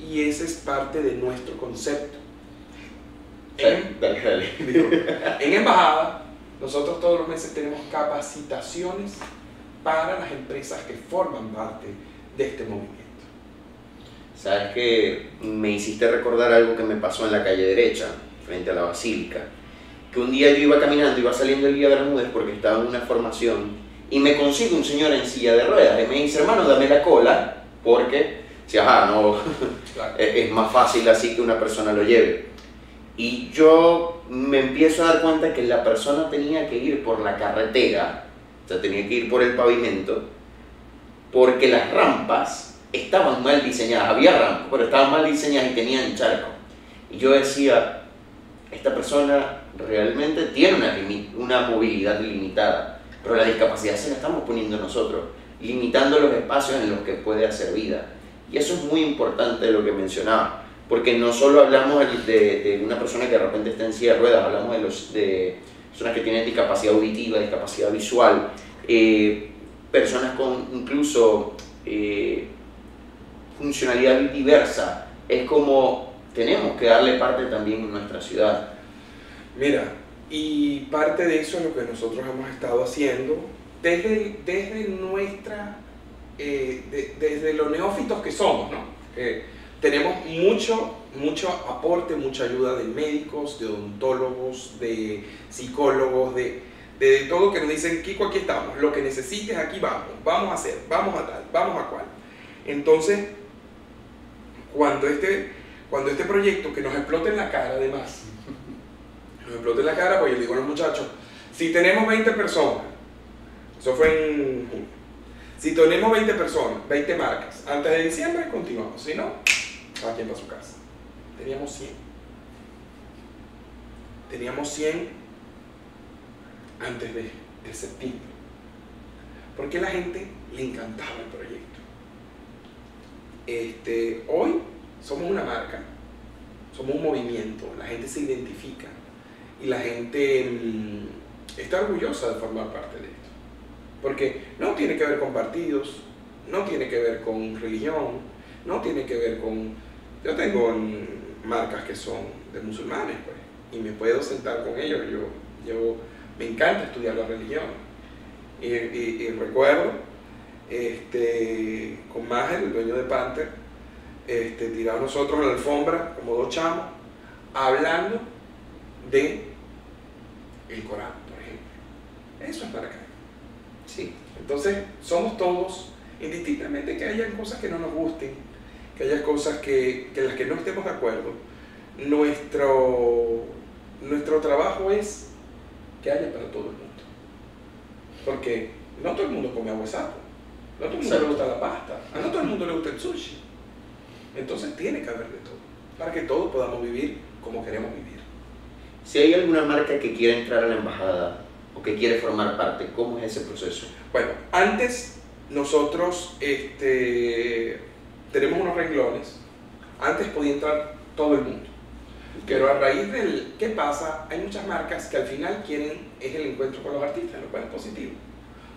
Y ese es parte de nuestro concepto. En, en embajada, nosotros todos los meses tenemos capacitaciones para las empresas que forman parte de este movimiento. Sabes que me hiciste recordar algo que me pasó en la calle derecha, frente a la basílica. Que un día yo iba caminando, iba saliendo el día Bermúdez porque estaba en una formación y me consigo un señor en silla de ruedas y me dice, hermano, dame la cola porque, si ajá, no, es más fácil así que una persona lo lleve. Y yo me empiezo a dar cuenta que la persona tenía que ir por la carretera o sea, tenía que ir por el pavimento porque las rampas estaban mal diseñadas. Había rampas, pero estaban mal diseñadas y tenían charco. Y yo decía, esta persona realmente tiene una, una movilidad limitada, pero la discapacidad se la estamos poniendo nosotros, limitando los espacios en los que puede hacer vida. Y eso es muy importante lo que mencionaba, porque no solo hablamos de, de una persona que de repente está en silla de ruedas, hablamos de, los, de personas que tienen discapacidad auditiva, discapacidad visual, eh, personas con incluso eh, funcionalidad diversa. Es como tenemos que darle parte también en nuestra ciudad. Mira, y parte de eso es lo que nosotros hemos estado haciendo desde, desde nuestra, eh, desde los neófitos que somos, ¿no? tenemos mucho, mucho aporte, mucha ayuda de médicos, de odontólogos, de psicólogos, de, de todo que nos dicen, Kiko, aquí estamos, lo que necesites, aquí vamos, vamos a hacer, vamos a tal, vamos a cual. Entonces, cuando este, cuando este proyecto que nos explote en la cara, además, nos explote en la cara, pues yo digo a los muchachos, si tenemos 20 personas, eso fue en si tenemos 20 personas, 20 marcas, antes de diciembre continuamos, si no, cada quien para su casa. Teníamos 100. Teníamos 100 antes de, septiembre. Porque a la gente le encantaba el proyecto. Este, hoy somos una marca, somos un movimiento, la gente se identifica y la gente mm, está orgullosa de formar parte de esto. Porque no tiene que ver con partidos, no tiene que ver con religión, no tiene que ver con yo tengo marcas que son de musulmanes, pues. y me puedo sentar con ellos. Yo, yo me encanta estudiar la religión. Y, y- y recuerdo este, con Maher, el dueño de Panther, este, tirados nosotros en la alfombra, como dos chamos, hablando de el Corán, por ejemplo. Eso es Maracaibo. Sí. Entonces, somos todos, indistintamente que haya cosas que no nos gusten, que haya cosas que, que las que no estemos de acuerdo, nuestro, nuestro trabajo es que haya para todo el mundo. Porque no todo el mundo come agua sapo, no todo el mundo Exacto. le gusta la pasta, a no todo el mundo le gusta el sushi. Entonces tiene que haber de todo, para que todos podamos vivir como queremos vivir. Si hay alguna marca que quiere entrar a la embajada o que quiere formar parte, ¿cómo es ese proceso? Bueno, antes nosotros este, tenemos unos renglones. Antes podía entrar todo el mundo. Pero a raíz del qué pasa, hay muchas marcas que al final quieren es el encuentro con los artistas, lo cual es positivo.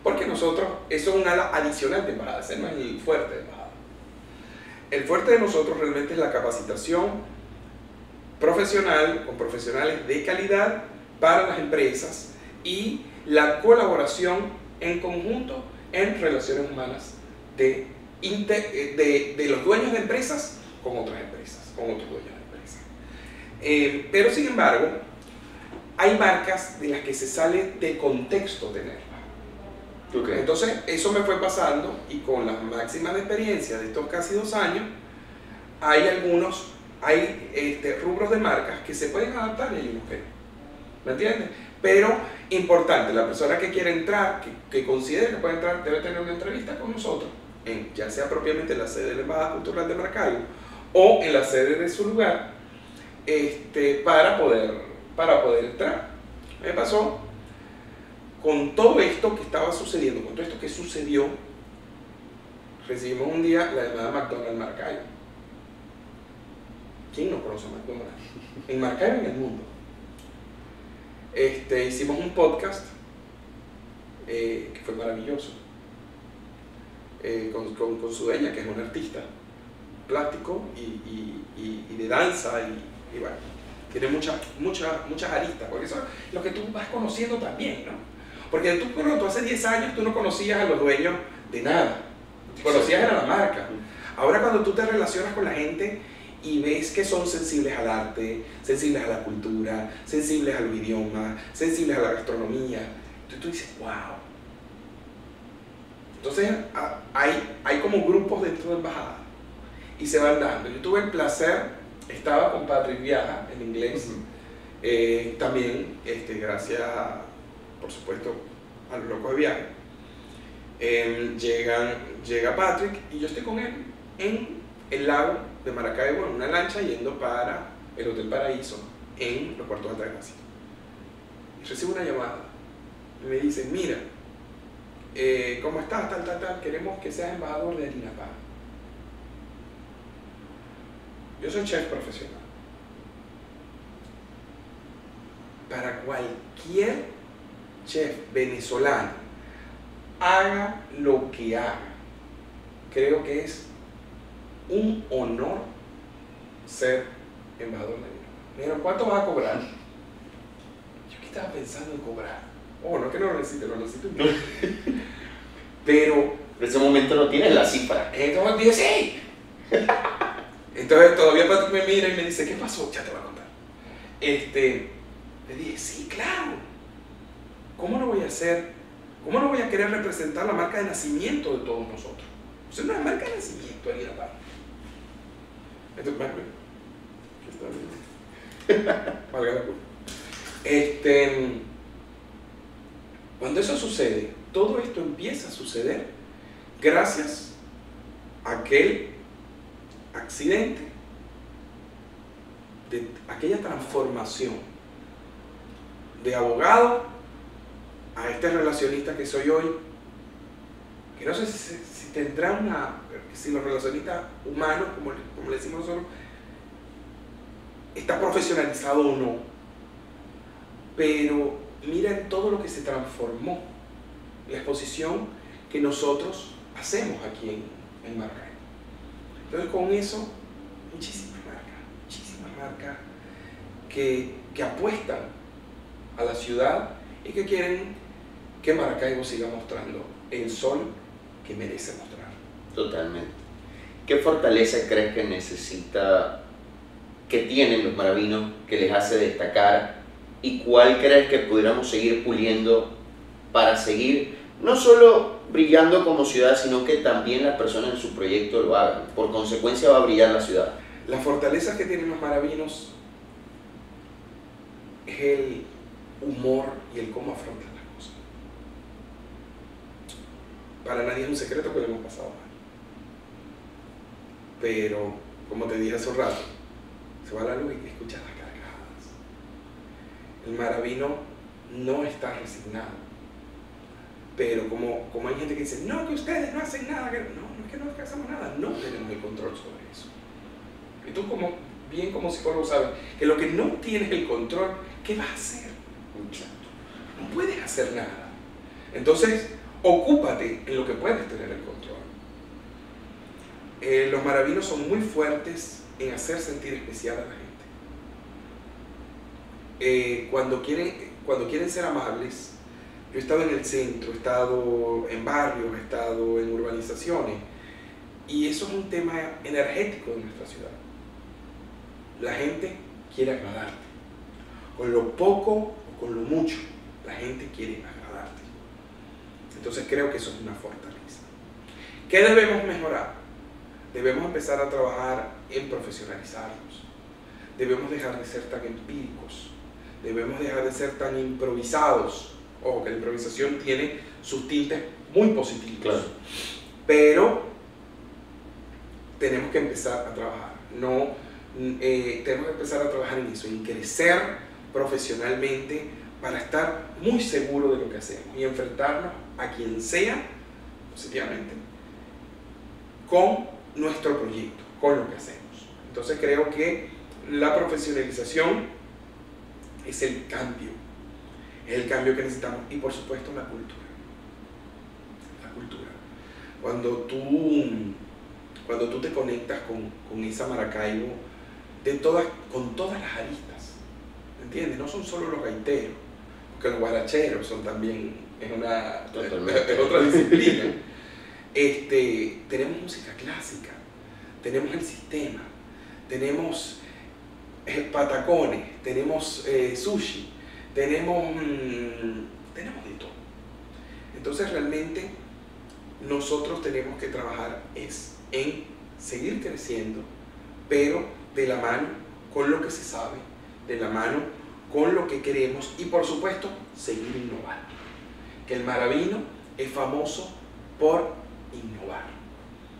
Porque nosotros, eso es un ala adicional de embajada, ese no es el fuerte de embajada. El fuerte de nosotros realmente es la capacitación profesional, con profesionales de calidad para las empresas y la colaboración en conjunto en relaciones humanas de, de, de los dueños de empresas con otras empresas, con otros dueños de empresas. Eh, pero sin embargo, hay marcas de las que se sale de contexto tenerlas. Entonces, eso me fue pasando y con las máximas de experiencia de estos casi dos años, hay algunos, hay este, rubros de marcas que se pueden adaptar y hay unos que no. ¿Me entiendes? Pero importante, la persona que quiere entrar, que, que considere que puede entrar, debe tener una entrevista con nosotros, ya sea propiamente en la sede de la Embajada Cultural de Maracaibo o en la sede de su lugar, este, para, poder, para poder entrar. Me pasó con todo esto que estaba sucediendo, con todo esto que sucedió, recibimos un día la llamada McDonald's Maracaibo. ¿Quién no conoce a McDonald's? En Maracaibo en el mundo. Este, hicimos un podcast eh, que fue maravilloso eh, con, con- con su dueña, que es una artista plástico y, y- y- y de danza y, bueno, tiene muchas, muchas, muchas aristas, porque eso es lo que tú vas conociendo también, ¿no? Porque tú, bueno, tú hace 10 años tú no conocías a los dueños de nada, conocías a la marca. Ahora cuando tú te relacionas con la gente y ves que son sensibles al arte, sensibles a la cultura, sensibles a los idiomas, sensibles a la gastronomía, entonces tú dices, wow. Entonces a- hay, hay como grupos dentro de embajada y se van dando. Yo tuve el placer, estaba con Patrick Viaja en inglés, eh, también este, gracias, por supuesto, a los locos de viaje. Em, llegan, llega Patrick y yo estoy con él en el lago de Maracaibo en una lancha yendo para el Hotel Paraíso en los cuartos de Altagracia. Y recibo una llamada y me dicen, mira, eh, ¿cómo estás? Tal, tal, tal, queremos que seas embajador de Pan. Yo soy chef profesional. Para cualquier chef venezolano, haga lo que haga, creo que es un honor ser embajador de Harina Pan. Me dijeron, ¿cuánto vas a cobrar? Yo que estaba pensando en cobrar. Oh, no que no lo necesito, lo necesito. Pero En ese momento no tienes la cifra. entonces sí. Entonces todavía Patrick me mira y me dice, ¿qué pasó? Ya te voy a contar. Este, le dije, sí, claro. ¿Cómo no voy a hacer? ¿Cómo no voy a querer representar la marca de nacimiento de todos nosotros? O sea, una marca de nacimiento, alguien aparte. Entonces. Valga la culpa. Este, cuando eso sucede, todo esto empieza a suceder gracias a aquel accidente, de aquella transformación de abogado a este relacionista que soy hoy, que no sé si, tendrá una, si los relacionistas humanos, como, como le decimos nosotros, está profesionalizado o no, pero miren todo lo que se transformó, la exposición que nosotros hacemos aquí en, en. Entonces con eso, muchísimas marcas, muchísimas marcas que, que apuestan a la ciudad y que quieren que Maracaibo siga mostrando el sol que merece mostrar. Totalmente. ¿Qué fortaleza crees que necesita, que tienen los maravinos, que les hace destacar? ¿Y cuál crees que pudiéramos seguir puliendo para seguir no solo brillando como ciudad, sino que también las personas en su proyecto lo hagan? Por consecuencia va a brillar la ciudad. La fortaleza que tienen los maravinos es el humor y el cómo afrontan las cosas. Para nadie es un secreto que lo hemos pasado mal. Pero, como te dije hace un rato, se va la luz y escuchas las. El maravino no está resignado. Pero como, como hay gente que dice, no, que ustedes no hacen nada, que... no, no es que no hacemos nada, no tenemos el control sobre eso. Y tú como, bien como psicólogo sabes, que lo que no tienes el control, ¿qué vas a hacer? No puedes hacer nada. Entonces, ocúpate en lo que puedes tener el control. Eh, los maravinos son muy fuertes en hacer sentir especial a la gente. Eh, cuando, quieren, cuando quieren ser amables, yo he estado en el centro, he estado en barrios, he estado en urbanizaciones, y eso es un tema energético de nuestra ciudad. La gente quiere agradarte. Con lo poco o con lo mucho, la gente quiere agradarte. Entonces creo que eso es una fortaleza. ¿Qué debemos mejorar? Debemos empezar a trabajar en profesionalizarnos. Debemos dejar de ser tan empíricos. Debemos dejar de ser tan improvisados. Ojo, que la improvisación tiene sus tintes muy positivos. Pero tenemos que empezar a trabajar. No, eh, tenemos que empezar a trabajar en eso, en crecer profesionalmente para estar muy seguro de lo que hacemos y enfrentarnos a quien sea, positivamente, con nuestro proyecto, con lo que hacemos. Entonces creo que la profesionalización es el cambio, es el cambio que necesitamos y por supuesto la cultura. La cultura. Cuando tú, cuando tú te conectas con, con esa Maracaibo, de todas, con todas las aristas, ¿entiendes? No son solo los gaiteros, porque los guaracheros son también, es, una, es otra disciplina. Este, tenemos música clásica, tenemos el sistema, tenemos patacones, tenemos eh, sushi, tenemos, mm, tenemos de todo. Entonces realmente nosotros tenemos que trabajar es en seguir creciendo, pero de la mano con lo que se sabe, de la mano con lo que queremos y por supuesto seguir innovando. Que el maravino es famoso por innovar,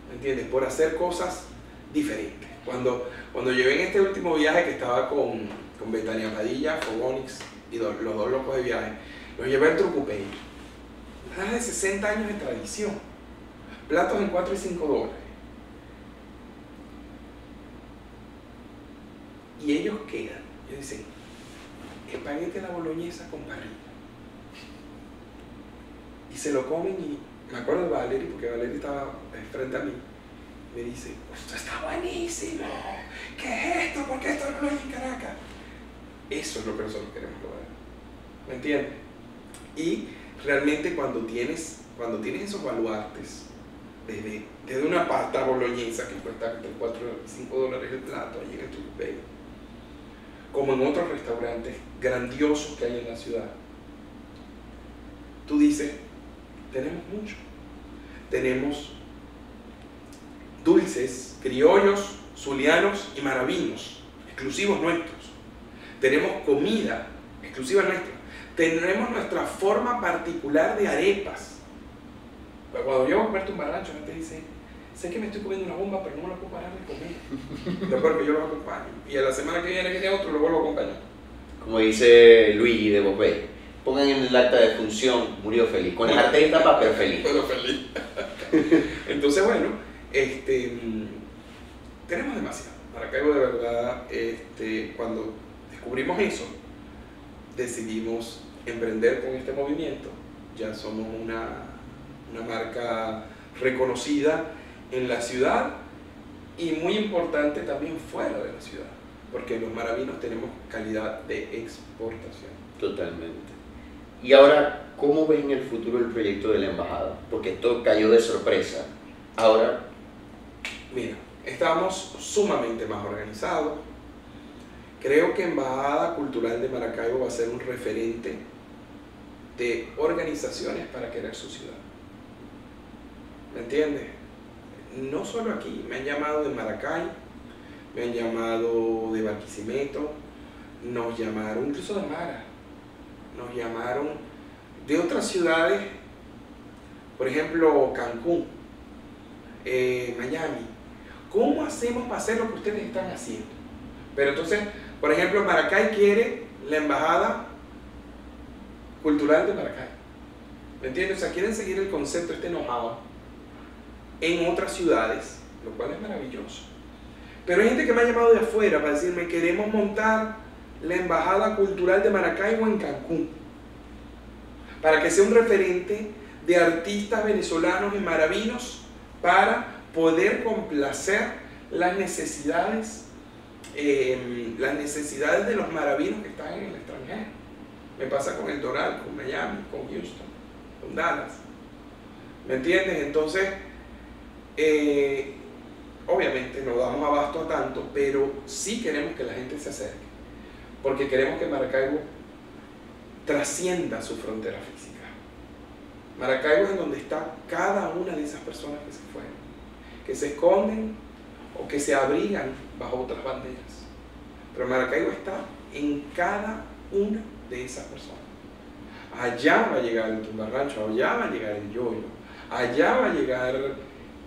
¿me entiendes? Por hacer cosas diferentes. Cuando, cuando llevé en este último viaje que estaba con, con Betania Padilla, Fogonix y los dos locos de viaje, los llevé al Trucupey. Más de 60 años de tradición. Platos en 4 y 5 dólares. Y ellos quedan. Ellos dicen, espaguete la boloñesa con parrilla. Y se lo comen y me acuerdo de Valerie, porque Valerie estaba frente a mí, me dice, esto está buenísimo, ¿qué es esto? ¿Por qué esto no hay en Caracas? Eso es lo que nosotros queremos lograr, ¿me entiendes? Y realmente cuando tienes, cuando tienes esos baluartes, desde, desde una pasta boloñesa que cuesta entre 4 y 5 dólares el plato allí en el Tucupey, como en otros restaurantes grandiosos que hay en la ciudad, tú dices, tenemos mucho. Tenemos dulces, criollos, zulianos y maravinos, exclusivos nuestros. Tenemos comida exclusiva nuestra. Tenemos nuestra forma particular de arepas. Cuando yo a comerte un baracho, te dice, sé que me estoy comiendo una bomba, pero no me la puedo parar de comer. Lo peor que yo lo acompaño. Y a la semana que viene que tiene otro, lo vuelvo a acompañar. Como dice Luigi de Bopé, pongan en el acta de función, murió feliz. Con el arte de tapa, pero feliz. Pero feliz. Entonces, bueno, este, tenemos demasiado. Maracaibo de verdad, este, cuando descubrimos eso, decidimos emprender con este movimiento. Ya somos una, una marca reconocida en la ciudad y muy importante también fuera de la ciudad. porque los maravinos tenemos calidad de exportación. Totalmente. Y ahora, ¿cómo ves en el futuro el proyecto de la embajada? Porque esto cayó de sorpresa. Ahora... Mira, estamos sumamente más organizados. Creo que Embajada Cultural de Maracaibo va a ser un referente de organizaciones para querer su ciudad. ¿Me entiendes? No solo aquí, me han llamado de Maracay, me han llamado de Barquisimeto, nos llamaron incluso de Mara, nos llamaron de otras ciudades, por ejemplo Cancún, eh, Miami. ¿Cómo hacemos para hacer lo que ustedes están haciendo? Pero entonces, por ejemplo, Maracay quiere la embajada cultural de Maracay. ¿Me entiendes? O sea, quieren seguir el concepto este enojado en otras ciudades, lo cual es maravilloso. Pero hay gente que me ha llamado de afuera para decirme, queremos montar la Embajada Cultural de Maracaibo en Cancún, para que sea un referente de artistas venezolanos y maravinos para poder complacer las necesidades, em, las necesidades de los maravinos que están en el extranjero. Me pasa con el Doral, con Miami, con Houston, con Dallas. ¿Me entiendes? Entonces, eh, obviamente no damos abasto a tanto, pero sí queremos que la gente se acerque, porque queremos que Maracaibo trascienda su frontera física. Maracaibo es en donde está cada una de esas personas que se fueron, que se esconden o que se abrigan bajo otras banderas. Pero Maracaibo está en cada una de esas personas. Allá va a llegar el tumbarrancho, allá va a llegar el yoyo, allá va a llegar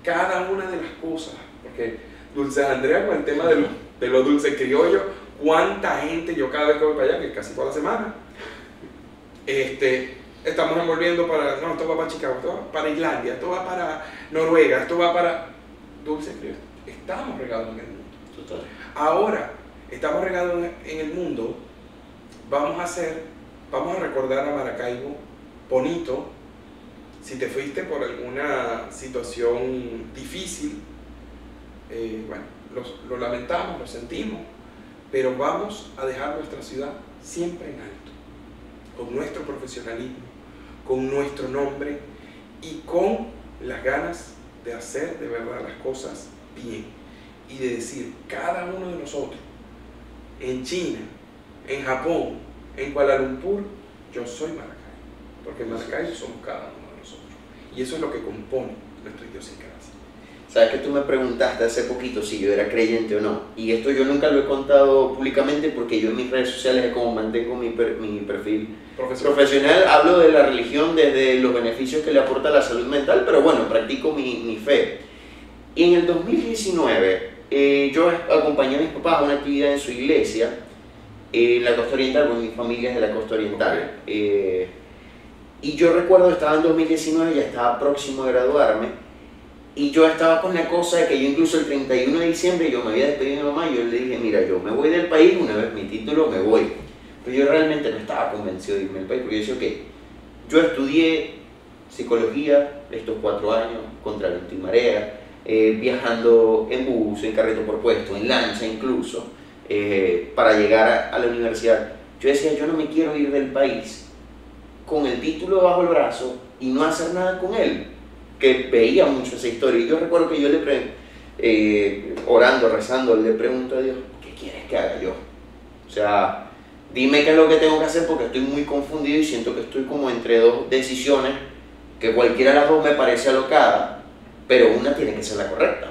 cada una de las cosas porque Dulce Andrea con el tema de los de lo dulces criollos, cuánta gente yo cada vez que voy para allá, que casi toda la semana, este, estamos envolviendo para, no, esto va para Chicago, esto va para Islandia, esto va para Noruega, esto va para dulces criollos. Estamos regados en el mundo. Ahora, estamos regados en el mundo, vamos a hacer, vamos a recordar a Maracaibo bonito, si te fuiste por alguna situación difícil, eh, bueno, lo, lamentamos, lo sentimos, pero vamos a dejar nuestra ciudad siempre en alto, con nuestro profesionalismo, con nuestro nombre y con las ganas de hacer de verdad las cosas bien y de decir cada uno de nosotros en China, en Japón, en Kuala Lumpur, yo soy Maracay, porque Maracay somos cada uno de nosotros y eso es lo que compone nuestra idiosincrasia. Sabes que tú me preguntaste hace poquito si yo era creyente o no. Y esto yo nunca lo he contado públicamente porque yo en mis redes sociales es como mantengo mi, mi perfil profesional. Hablo de la religión desde los beneficios que le aporta la salud mental, pero bueno, practico mi, mi fe. Y en el 2019 eh, yo acompañé a mis papás a una actividad en su iglesia, en la costa oriental, porque mi familia es de la costa oriental. Eh, y yo recuerdo, estaba en 2019, ya estaba próximo a graduarme y yo estaba con la cosa de que yo incluso el 31 de diciembre yo me había despedido de mamá y yo le dije, mira, yo me voy del país, una vez mi título me voy. Pero yo realmente no estaba convencido de irme del país, porque yo decía, ok, yo estudié psicología estos cuatro años contra la y marea, eh, viajando en bus, en carrito por puesto, en lancha incluso, eh, para llegar a la universidad. Yo decía, yo no me quiero ir del país con el título bajo el brazo y no hacer nada con él que veía mucho esa historia. Y yo recuerdo que yo le pregunté, eh, orando, rezando, le pregunto a Dios, ¿qué quieres que haga yo? O sea, dime qué es lo que tengo que hacer porque estoy muy confundido y siento que estoy como entre dos decisiones, que cualquiera de las dos me parece alocada, pero una tiene que ser la correcta.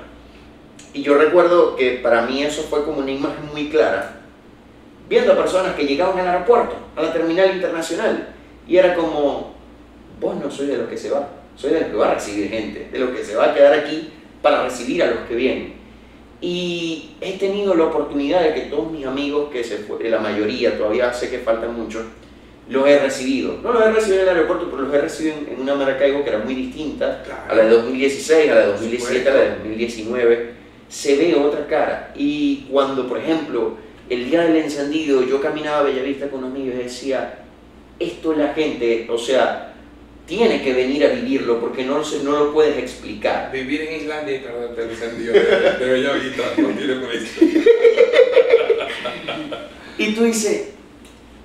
Y yo recuerdo que para mí eso fue como una imagen muy clara, viendo a personas que llegaban al aeropuerto, a la terminal internacional, y era como, vos no sois de los que se va soy de los que va a recibir gente, de los que se va a quedar aquí para recibir a los que vienen. Y he tenido la oportunidad de que todos mis amigos, que se fue, la mayoría, todavía sé que faltan muchos, los he recibido. No los he recibido en el aeropuerto, pero los he recibido en, una Maracaibo que era muy distinta a la de 2016, a la de 2017, a la de 2019. Se ve otra cara. Y cuando, por ejemplo, el día del encendido, yo caminaba a Bellavista con amigos y decía, esto es la gente, o sea, tiene que venir a vivirlo porque no, no lo puedes explicar. Vivir en Islandia y perderte el sentido de, de Bellavista, no tiene Y tú dices,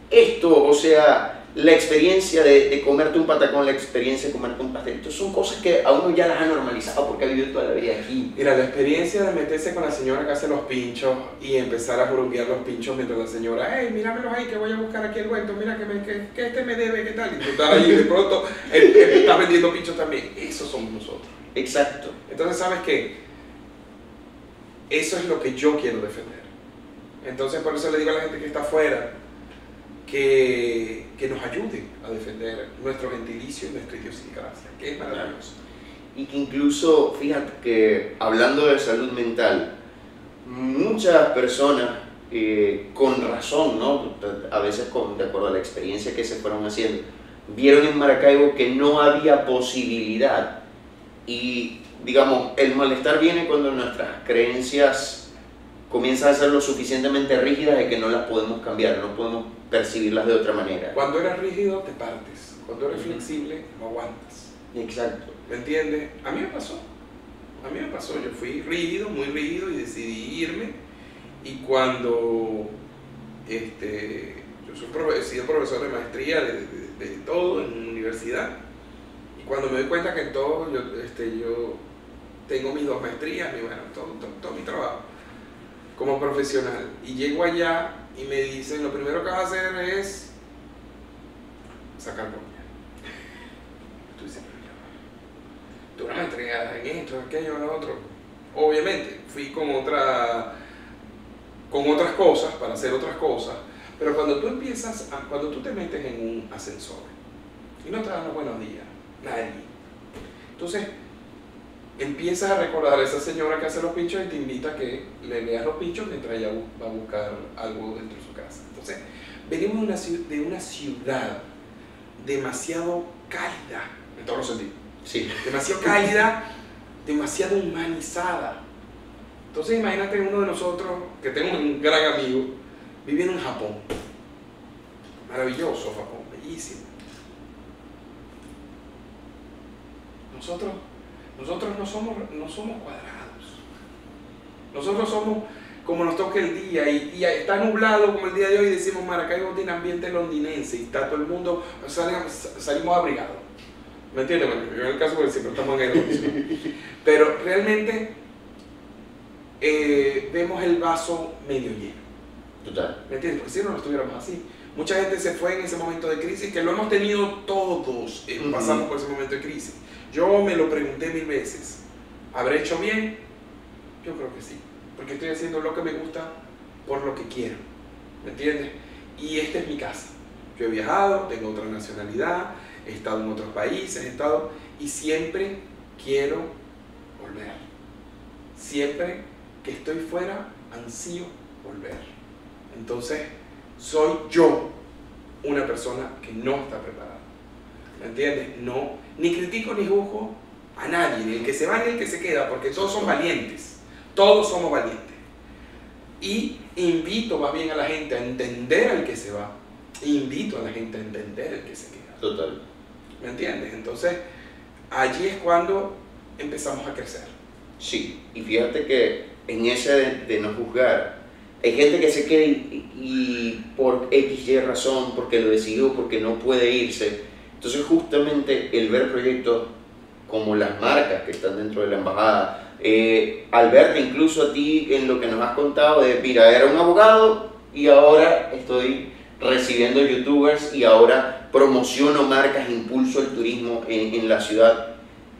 esto, o sea, la experiencia de, de, comerte un patacón, la experiencia de comerte un pastelito, son cosas que a uno ya las ha normalizado porque ha vivido toda la vida aquí. Mira, la experiencia de meterse con la señora que hace los pinchos y empezar a burunguear los pinchos mientras la señora, hey, míramelos ahí que voy a buscar aquí el cuento, mira que, me, que, que, este me debe, ¿qué tal? Y tú estás ahí y de pronto él, él está vendiendo pinchos también. Eso somos nosotros. Exacto. Entonces, ¿sabes qué? Eso es lo que yo quiero defender. Entonces, por eso le digo a la gente que está afuera, que, que, nos ayude a defender nuestro gentilicio y nuestra idiosincrasia, que es maravilloso. Y que incluso, fíjate que hablando de salud mental, muchas personas eh, con razón, ¿no? a veces con, de acuerdo a la experiencia que se fueron haciendo, vieron en Maracaibo que no había posibilidad. Y digamos, el malestar viene cuando nuestras creencias comienzan a ser lo suficientemente rígidas de que no las podemos cambiar, no podemos percibirlas de otra manera. Cuando eres rígido te partes, cuando eres flexible no aguantas. Exacto. ¿Me entiendes? A mí me pasó, a mí me pasó, yo fui rígido, muy rígido y decidí irme y cuando este, yo soy he sido profesor de maestría de, de, de, todo en una universidad y cuando me doy cuenta que en todo yo, este, yo tengo mis dos maestrías, mi, bueno, todo, todo, todo mi trabajo como profesional y llego allá y me dicen lo primero que vas a hacer es sacar copia. Tú dices, tú una maestría en esto, aquello, lo otro. Obviamente, fui con otra con otras cosas, para hacer otras cosas, pero cuando tú empiezas, a, cuando tú te metes en un ascensor y no te dan los buenos días, nadie. Entonces, empiezas a recordar a esa señora que hace los pinchos y te invita a que le veas los pinchos mientras ella va a buscar algo dentro de su casa. Entonces, venimos de una, de una ciudad demasiado cálida, en todos los sentidos. Sí. Demasiado cálida, demasiado humanizada. Entonces, imagínate uno de nosotros, que tengo un gran amigo, viviendo en Japón. Maravilloso Japón, bellísimo. Nosotros nosotros no somos, no somos cuadrados. Nosotros somos como nos toque el día y, y, está nublado como el día de hoy decimos Maracaibo tiene ambiente londinense y está todo el mundo, salimos, salimos abrigados. ¿Me entiendes? Bueno, yo en el caso porque siempre estamos en el Pero realmente eh, vemos el vaso medio lleno. Total. ¿Me entiendes? Porque si no, no estuviéramos así. Mucha gente se fue en ese momento de crisis, que lo hemos tenido todos, eh, uh -huh. pasamos por ese momento de crisis. Yo me lo pregunté mil veces. ¿Habré hecho bien? Yo creo que sí. Porque estoy haciendo lo que me gusta por lo que quiero. ¿Me entiendes? Y esta es mi casa. Yo he viajado, tengo otra nacionalidad, he estado en otros países, he estado y siempre quiero volver. Siempre que estoy fuera, ansío volver. Entonces, soy yo una persona que no está preparada. ¿Me entiendes? No, ni critico ni juzgo a nadie, ni el que se va ni el que se queda, porque todos son valientes. Todos somos valientes. Y invito más bien a la gente a entender al que se va. Invito a la gente a entender el que se queda. Total. ¿Me entiendes? Entonces, allí es cuando empezamos a crecer. Sí, y fíjate que en ese de, de no juzgar, hay gente que se queda y, y, por X y razón, porque lo decidió, porque no puede irse. Entonces justamente el ver proyectos como las marcas que están dentro de la embajada, eh, al verte incluso a ti en lo que nos has contado de, mira, era un abogado y ahora estoy recibiendo youtubers y ahora promociono marcas, impulso el turismo en, en la ciudad,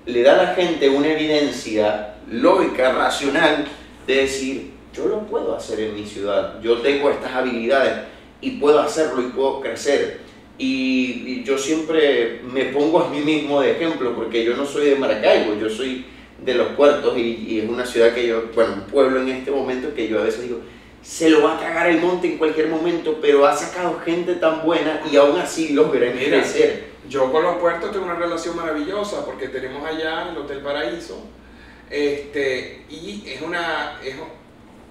le da a la gente una evidencia lógica, racional, de decir, yo lo puedo hacer en mi ciudad, yo tengo estas habilidades y puedo hacerlo y puedo crecer. Y, y, yo siempre me pongo a mí mismo de ejemplo, porque yo no soy de Maracaibo, yo soy de Los Puertos y, y es una ciudad que yo, bueno, un pueblo en este momento que yo a veces digo, se lo va a cagar el monte en cualquier momento, pero ha sacado gente tan buena y aún así logra crecer. Yo con Los Puertos tengo una relación maravillosa porque tenemos allá el Hotel Paraíso este, y es una, es,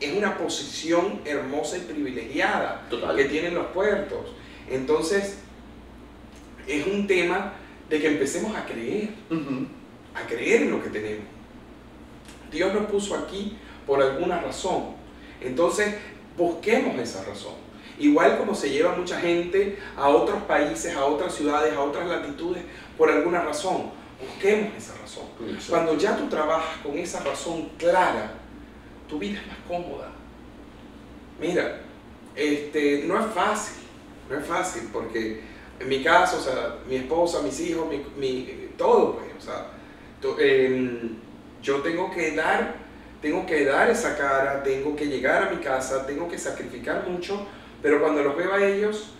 es una posición hermosa y privilegiada Total. que tienen los puertos. Entonces, es un tema de que empecemos a creer, Uh -huh. a creer en lo que tenemos. Dios nos puso aquí por alguna razón. Entonces, busquemos esa razón. Igual como se lleva mucha gente a otros países, a otras ciudades, a otras latitudes, por alguna razón. Busquemos esa razón. Cuando ya tú trabajas con esa razón clara, tu vida es más cómoda. Mira, este, no es fácil, no es fácil, porque en mi caso, o sea, mi esposa, mis hijos, mi, todo, pues, o sea, em, yo tengo que dar, tengo que dar esa cara, tengo que llegar a mi casa, tengo que sacrificar mucho, pero cuando los veo a ellos,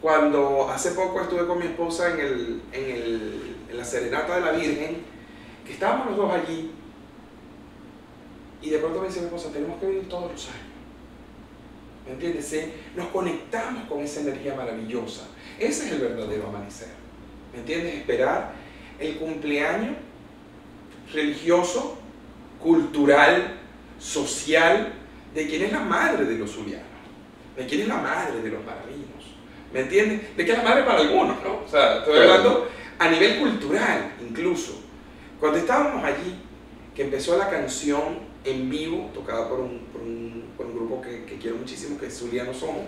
cuando hace poco estuve con mi esposa en, el, en, el, en la Serenata de la Virgen, que estábamos los dos allí, y de pronto me dice mi esposa, tenemos que vivir todos los años. ¿Me entiendes? Nos conectamos con esa energía maravillosa. Ese es el verdadero amanecer. ¿Me entiendes? Esperar el cumpleaños religioso, cultural, social, de quien es la madre de los zulianos, de quien es la madre de los maravinos. ¿Me entiendes? De que es la madre para algunos, ¿no? O sea, estoy hablando a nivel cultural incluso. Cuando estábamos allí, que empezó la canción en vivo, tocada por un, por un, grupo que, quiero muchísimo, que es Zuliano Somos,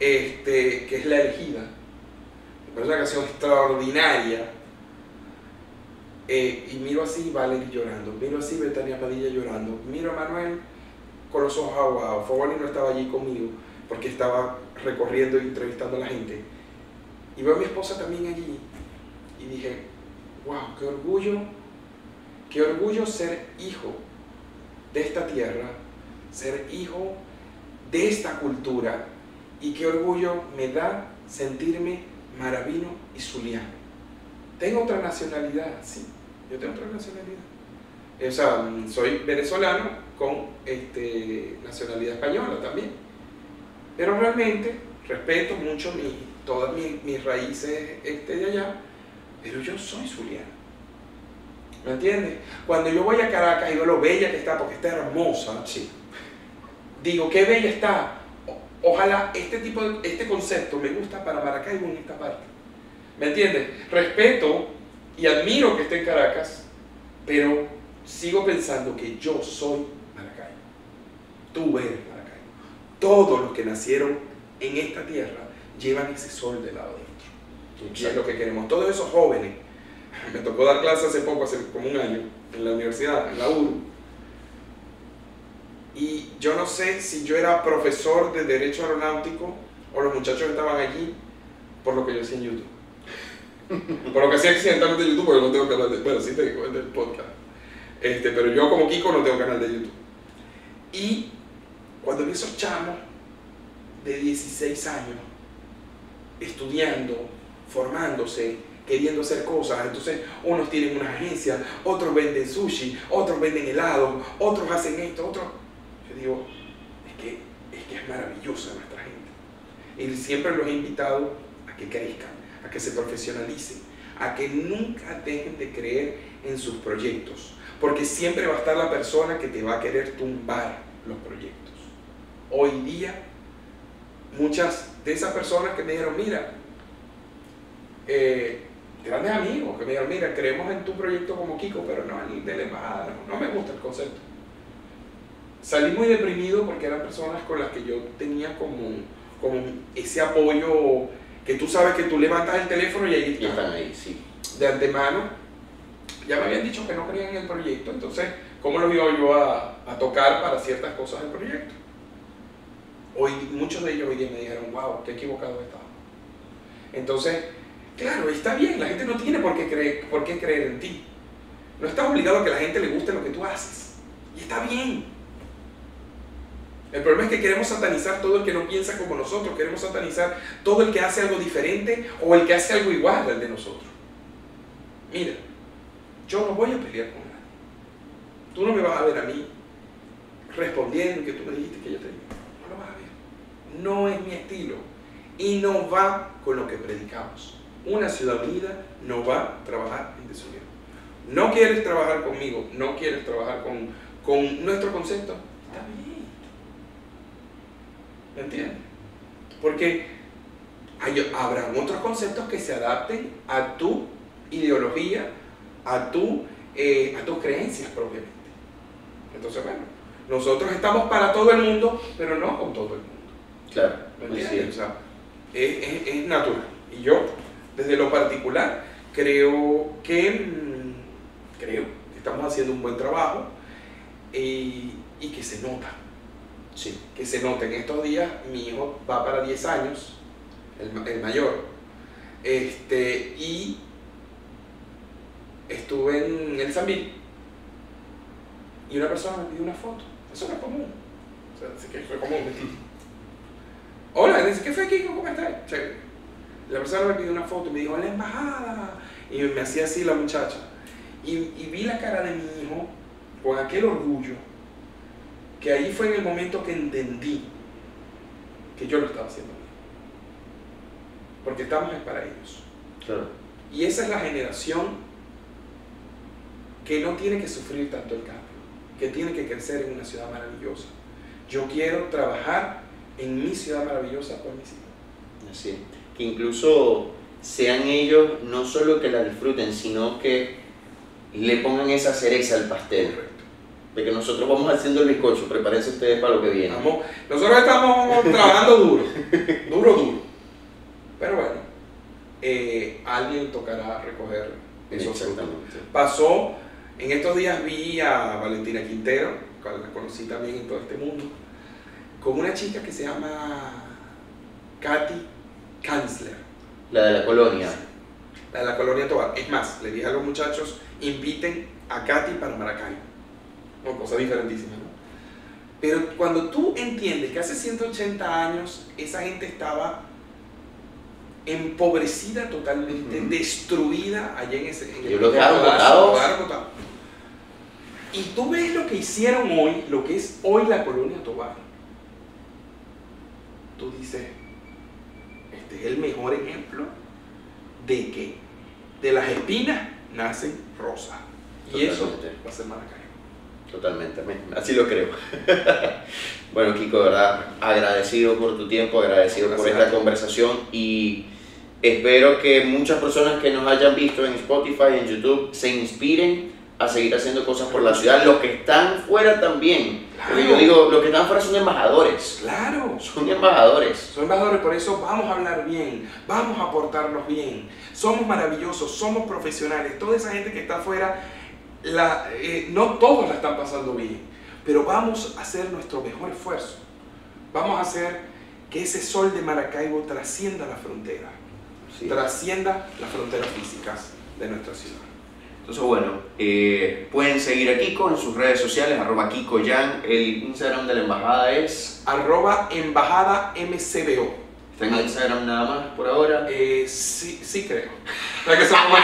este, que es La Elegida. Es una canción extraordinaria. Eh, y miro así Valerie llorando, miro así Betania Padilla llorando, miro a Manuel con los ojos aguados. Fogoni no estaba allí conmigo porque estaba recorriendo y entrevistando a la gente. Y veo a mi esposa también allí y dije, wow, qué orgullo, qué orgullo ser hijo de esta tierra, ser hijo de esta cultura y qué orgullo me da sentirme maravino y zuliano. Tengo otra nacionalidad, sí, yo tengo otra nacionalidad. O sea, soy venezolano con este, nacionalidad española también. Pero realmente respeto mucho todas mis, raíces este, de allá, pero yo soy zuliano. ¿Me entiendes? Cuando yo voy a Caracas y veo lo bella que está, porque está hermosa, sí. digo, qué bella está, Ojalá este tipo de, este concepto me gusta para Maracaibo en esta parte. ¿Me entiendes? Respeto y admiro que esté en Caracas, pero sigo pensando que yo soy Maracaibo. Tú eres Maracaibo. Todos los que nacieron en esta tierra llevan ese sol del lado adentro. Y es lo que queremos. Todos esos jóvenes, me tocó dar clases hace poco, hace como un año, en la universidad, en la URU y yo no sé si yo era profesor de Derecho Aeronáutico o los muchachos estaban allí por lo que yo hacía en YouTube. por lo que hacía accidentalmente en YouTube, porque no tengo canal de... Bueno, sí tengo el del podcast. Este, pero yo como Kiko no tengo canal de YouTube. Y cuando vi esos chamos de 16 años estudiando, formándose, queriendo hacer cosas. Entonces, unos tienen una agencia, otros venden sushi, otros venden helado, otros hacen esto, otros digo, es que, es que es maravillosa nuestra gente. Y siempre los he invitado a que crezcan, a que se profesionalicen, a que nunca dejen de creer en sus proyectos, porque siempre va a estar la persona que te va a querer tumbar los proyectos. Hoy día, muchas de esas personas que me dijeron, mira, eh, grandes amigos que me dijeron, mira, creemos en tu proyecto como Kiko, pero no el de la embajada, no me gusta el concepto salí muy deprimido porque eran personas con las que yo tenía como, como ese apoyo que tú sabes que tú levantas el teléfono y ahí están. ahí, sí. De antemano, ya me habían dicho que no creían en el proyecto, entonces, ¿cómo los iba yo a, a tocar para ciertas cosas del proyecto? Hoy, muchos de ellos hoy día me dijeron, wow, qué equivocado estaba. Entonces, claro, está bien, la gente no tiene por qué, creer, por qué creer en ti. No estás obligado a que la gente le guste lo que tú haces. Y está bien. El problema es que queremos satanizar todo el que no piensa como nosotros, queremos satanizar todo el que hace algo diferente o el que hace algo igual al de nosotros. Mira, yo no voy a pelear con nadie. Tú no me vas a ver a mí respondiendo que tú me dijiste que yo te No lo vas a ver. No es mi estilo. Y no va con lo que predicamos. Una ciudad unida no va a trabajar en desunión. No quieres trabajar conmigo, no quieres trabajar con, con nuestro concepto, está bien ¿Me entiendes? Porque hay, habrán otros conceptos que se adapten a tu ideología, a, tu, eh, a tus creencias propiamente. Entonces, bueno, nosotros estamos para todo el mundo, pero no con todo el mundo. Claro. ¿Me entiendes? sí. O sea, es, es- es natural. Y yo, desde lo particular, creo que mm, creo que estamos haciendo un buen trabajo y, y que se nota. Sí. Que se nota. En estos días mi hijo va para 10 años, el, el mayor. Este, y estuve en el Sambil y una persona me pidió una foto. Eso no es común. O sea, sí que fue común. Hola, dice, ¿qué fue Kiko? ¿Cómo estás? Chévere. La persona me pidió una foto y me dijo, la embajada. Y me hacía así la muchacha. Y, y vi la cara de mi hijo con aquel orgullo, que ahí fue en el momento que entendí que yo lo estaba haciendo bien. Porque estamos es para ellos. Claro. Y esa es la generación que no tiene que sufrir tanto el cambio, que tiene que crecer en una ciudad maravillosa. Yo quiero trabajar en mi ciudad maravillosa por mis hijos. Así es. Que incluso sean ellos no solo que la disfruten, sino que le pongan esa cereza al pastel. Correcto. De que nosotros vamos haciendo el bizcocho, prepárense ustedes para lo que viene. Estamos- nosotros estamos trabajando duro, duro, duro. Pero bueno, eh, alguien tocará recoger esos. Exactamente. Pasó, en estos días vi a Valentina Quintero, la conocí también en todo este mundo, con una chica que se llama Katy Kanzler, La de la colonia. la de la colonia Tobar. Es más, le dije a los muchachos, inviten a Katy para Maracaibo. Una cosa diferentísima, ¿no? Pero cuando tú entiendes que hace 180 años esa gente estaba empobrecida totalmente, destruida allá en ese... En los dejaron botados. Y tú ves lo que hicieron hoy, lo que es hoy la colonia Tobar. Tú dices, este es el mejor ejemplo de que de las espinas nacen rosas. Y eso va a ser Maracaibo. Totalmente, me- así lo creo. bueno, Kiko, verdad, agradecido por tu tiempo, agradecido por Gracias a esta conversación y espero que muchas personas que nos hayan visto en Spotify, en YouTube, se inspiren a seguir haciendo cosas por la ciudad. Los que están fuera también. Porque yo Claro. digo, los que están fuera son embajadores. Claro, Son embajadores. Son embajadores, por eso vamos a hablar bien, vamos a portarnos bien. Somos maravillosos, somos profesionales. Toda esa gente que está afuera, la, eh, no todos la están pasando bien, pero vamos a hacer nuestro mejor esfuerzo. Vamos a hacer que ese sol de Maracaibo trascienda la frontera, Sí. trascienda las fronteras físicas de nuestra ciudad. Entonces, bueno, eh, pueden seguir a Kiko en sus redes sociales, arroba Kiko Yan. El Instagram de la embajada es. Arroba Embajada MCBO. Está en Instagram nada más por ahora. Eh, sí, sí creo. O sea, que somos.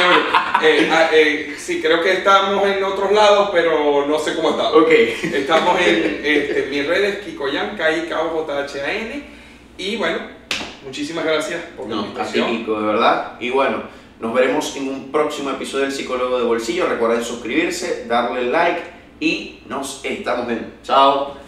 Eh, ah, eh, sí, creo que estamos en otros lados, pero no sé cómo está. Ok. Estamos en este, mis redes, Kikoyan, k i k o j h a n Y bueno, muchísimas gracias por la No, invitación. Kiko, de verdad. Y bueno, nos veremos en un próximo episodio del Psicólogo de Bolsillo. Recuerden suscribirse, darle like y nos estamos viendo. Chao.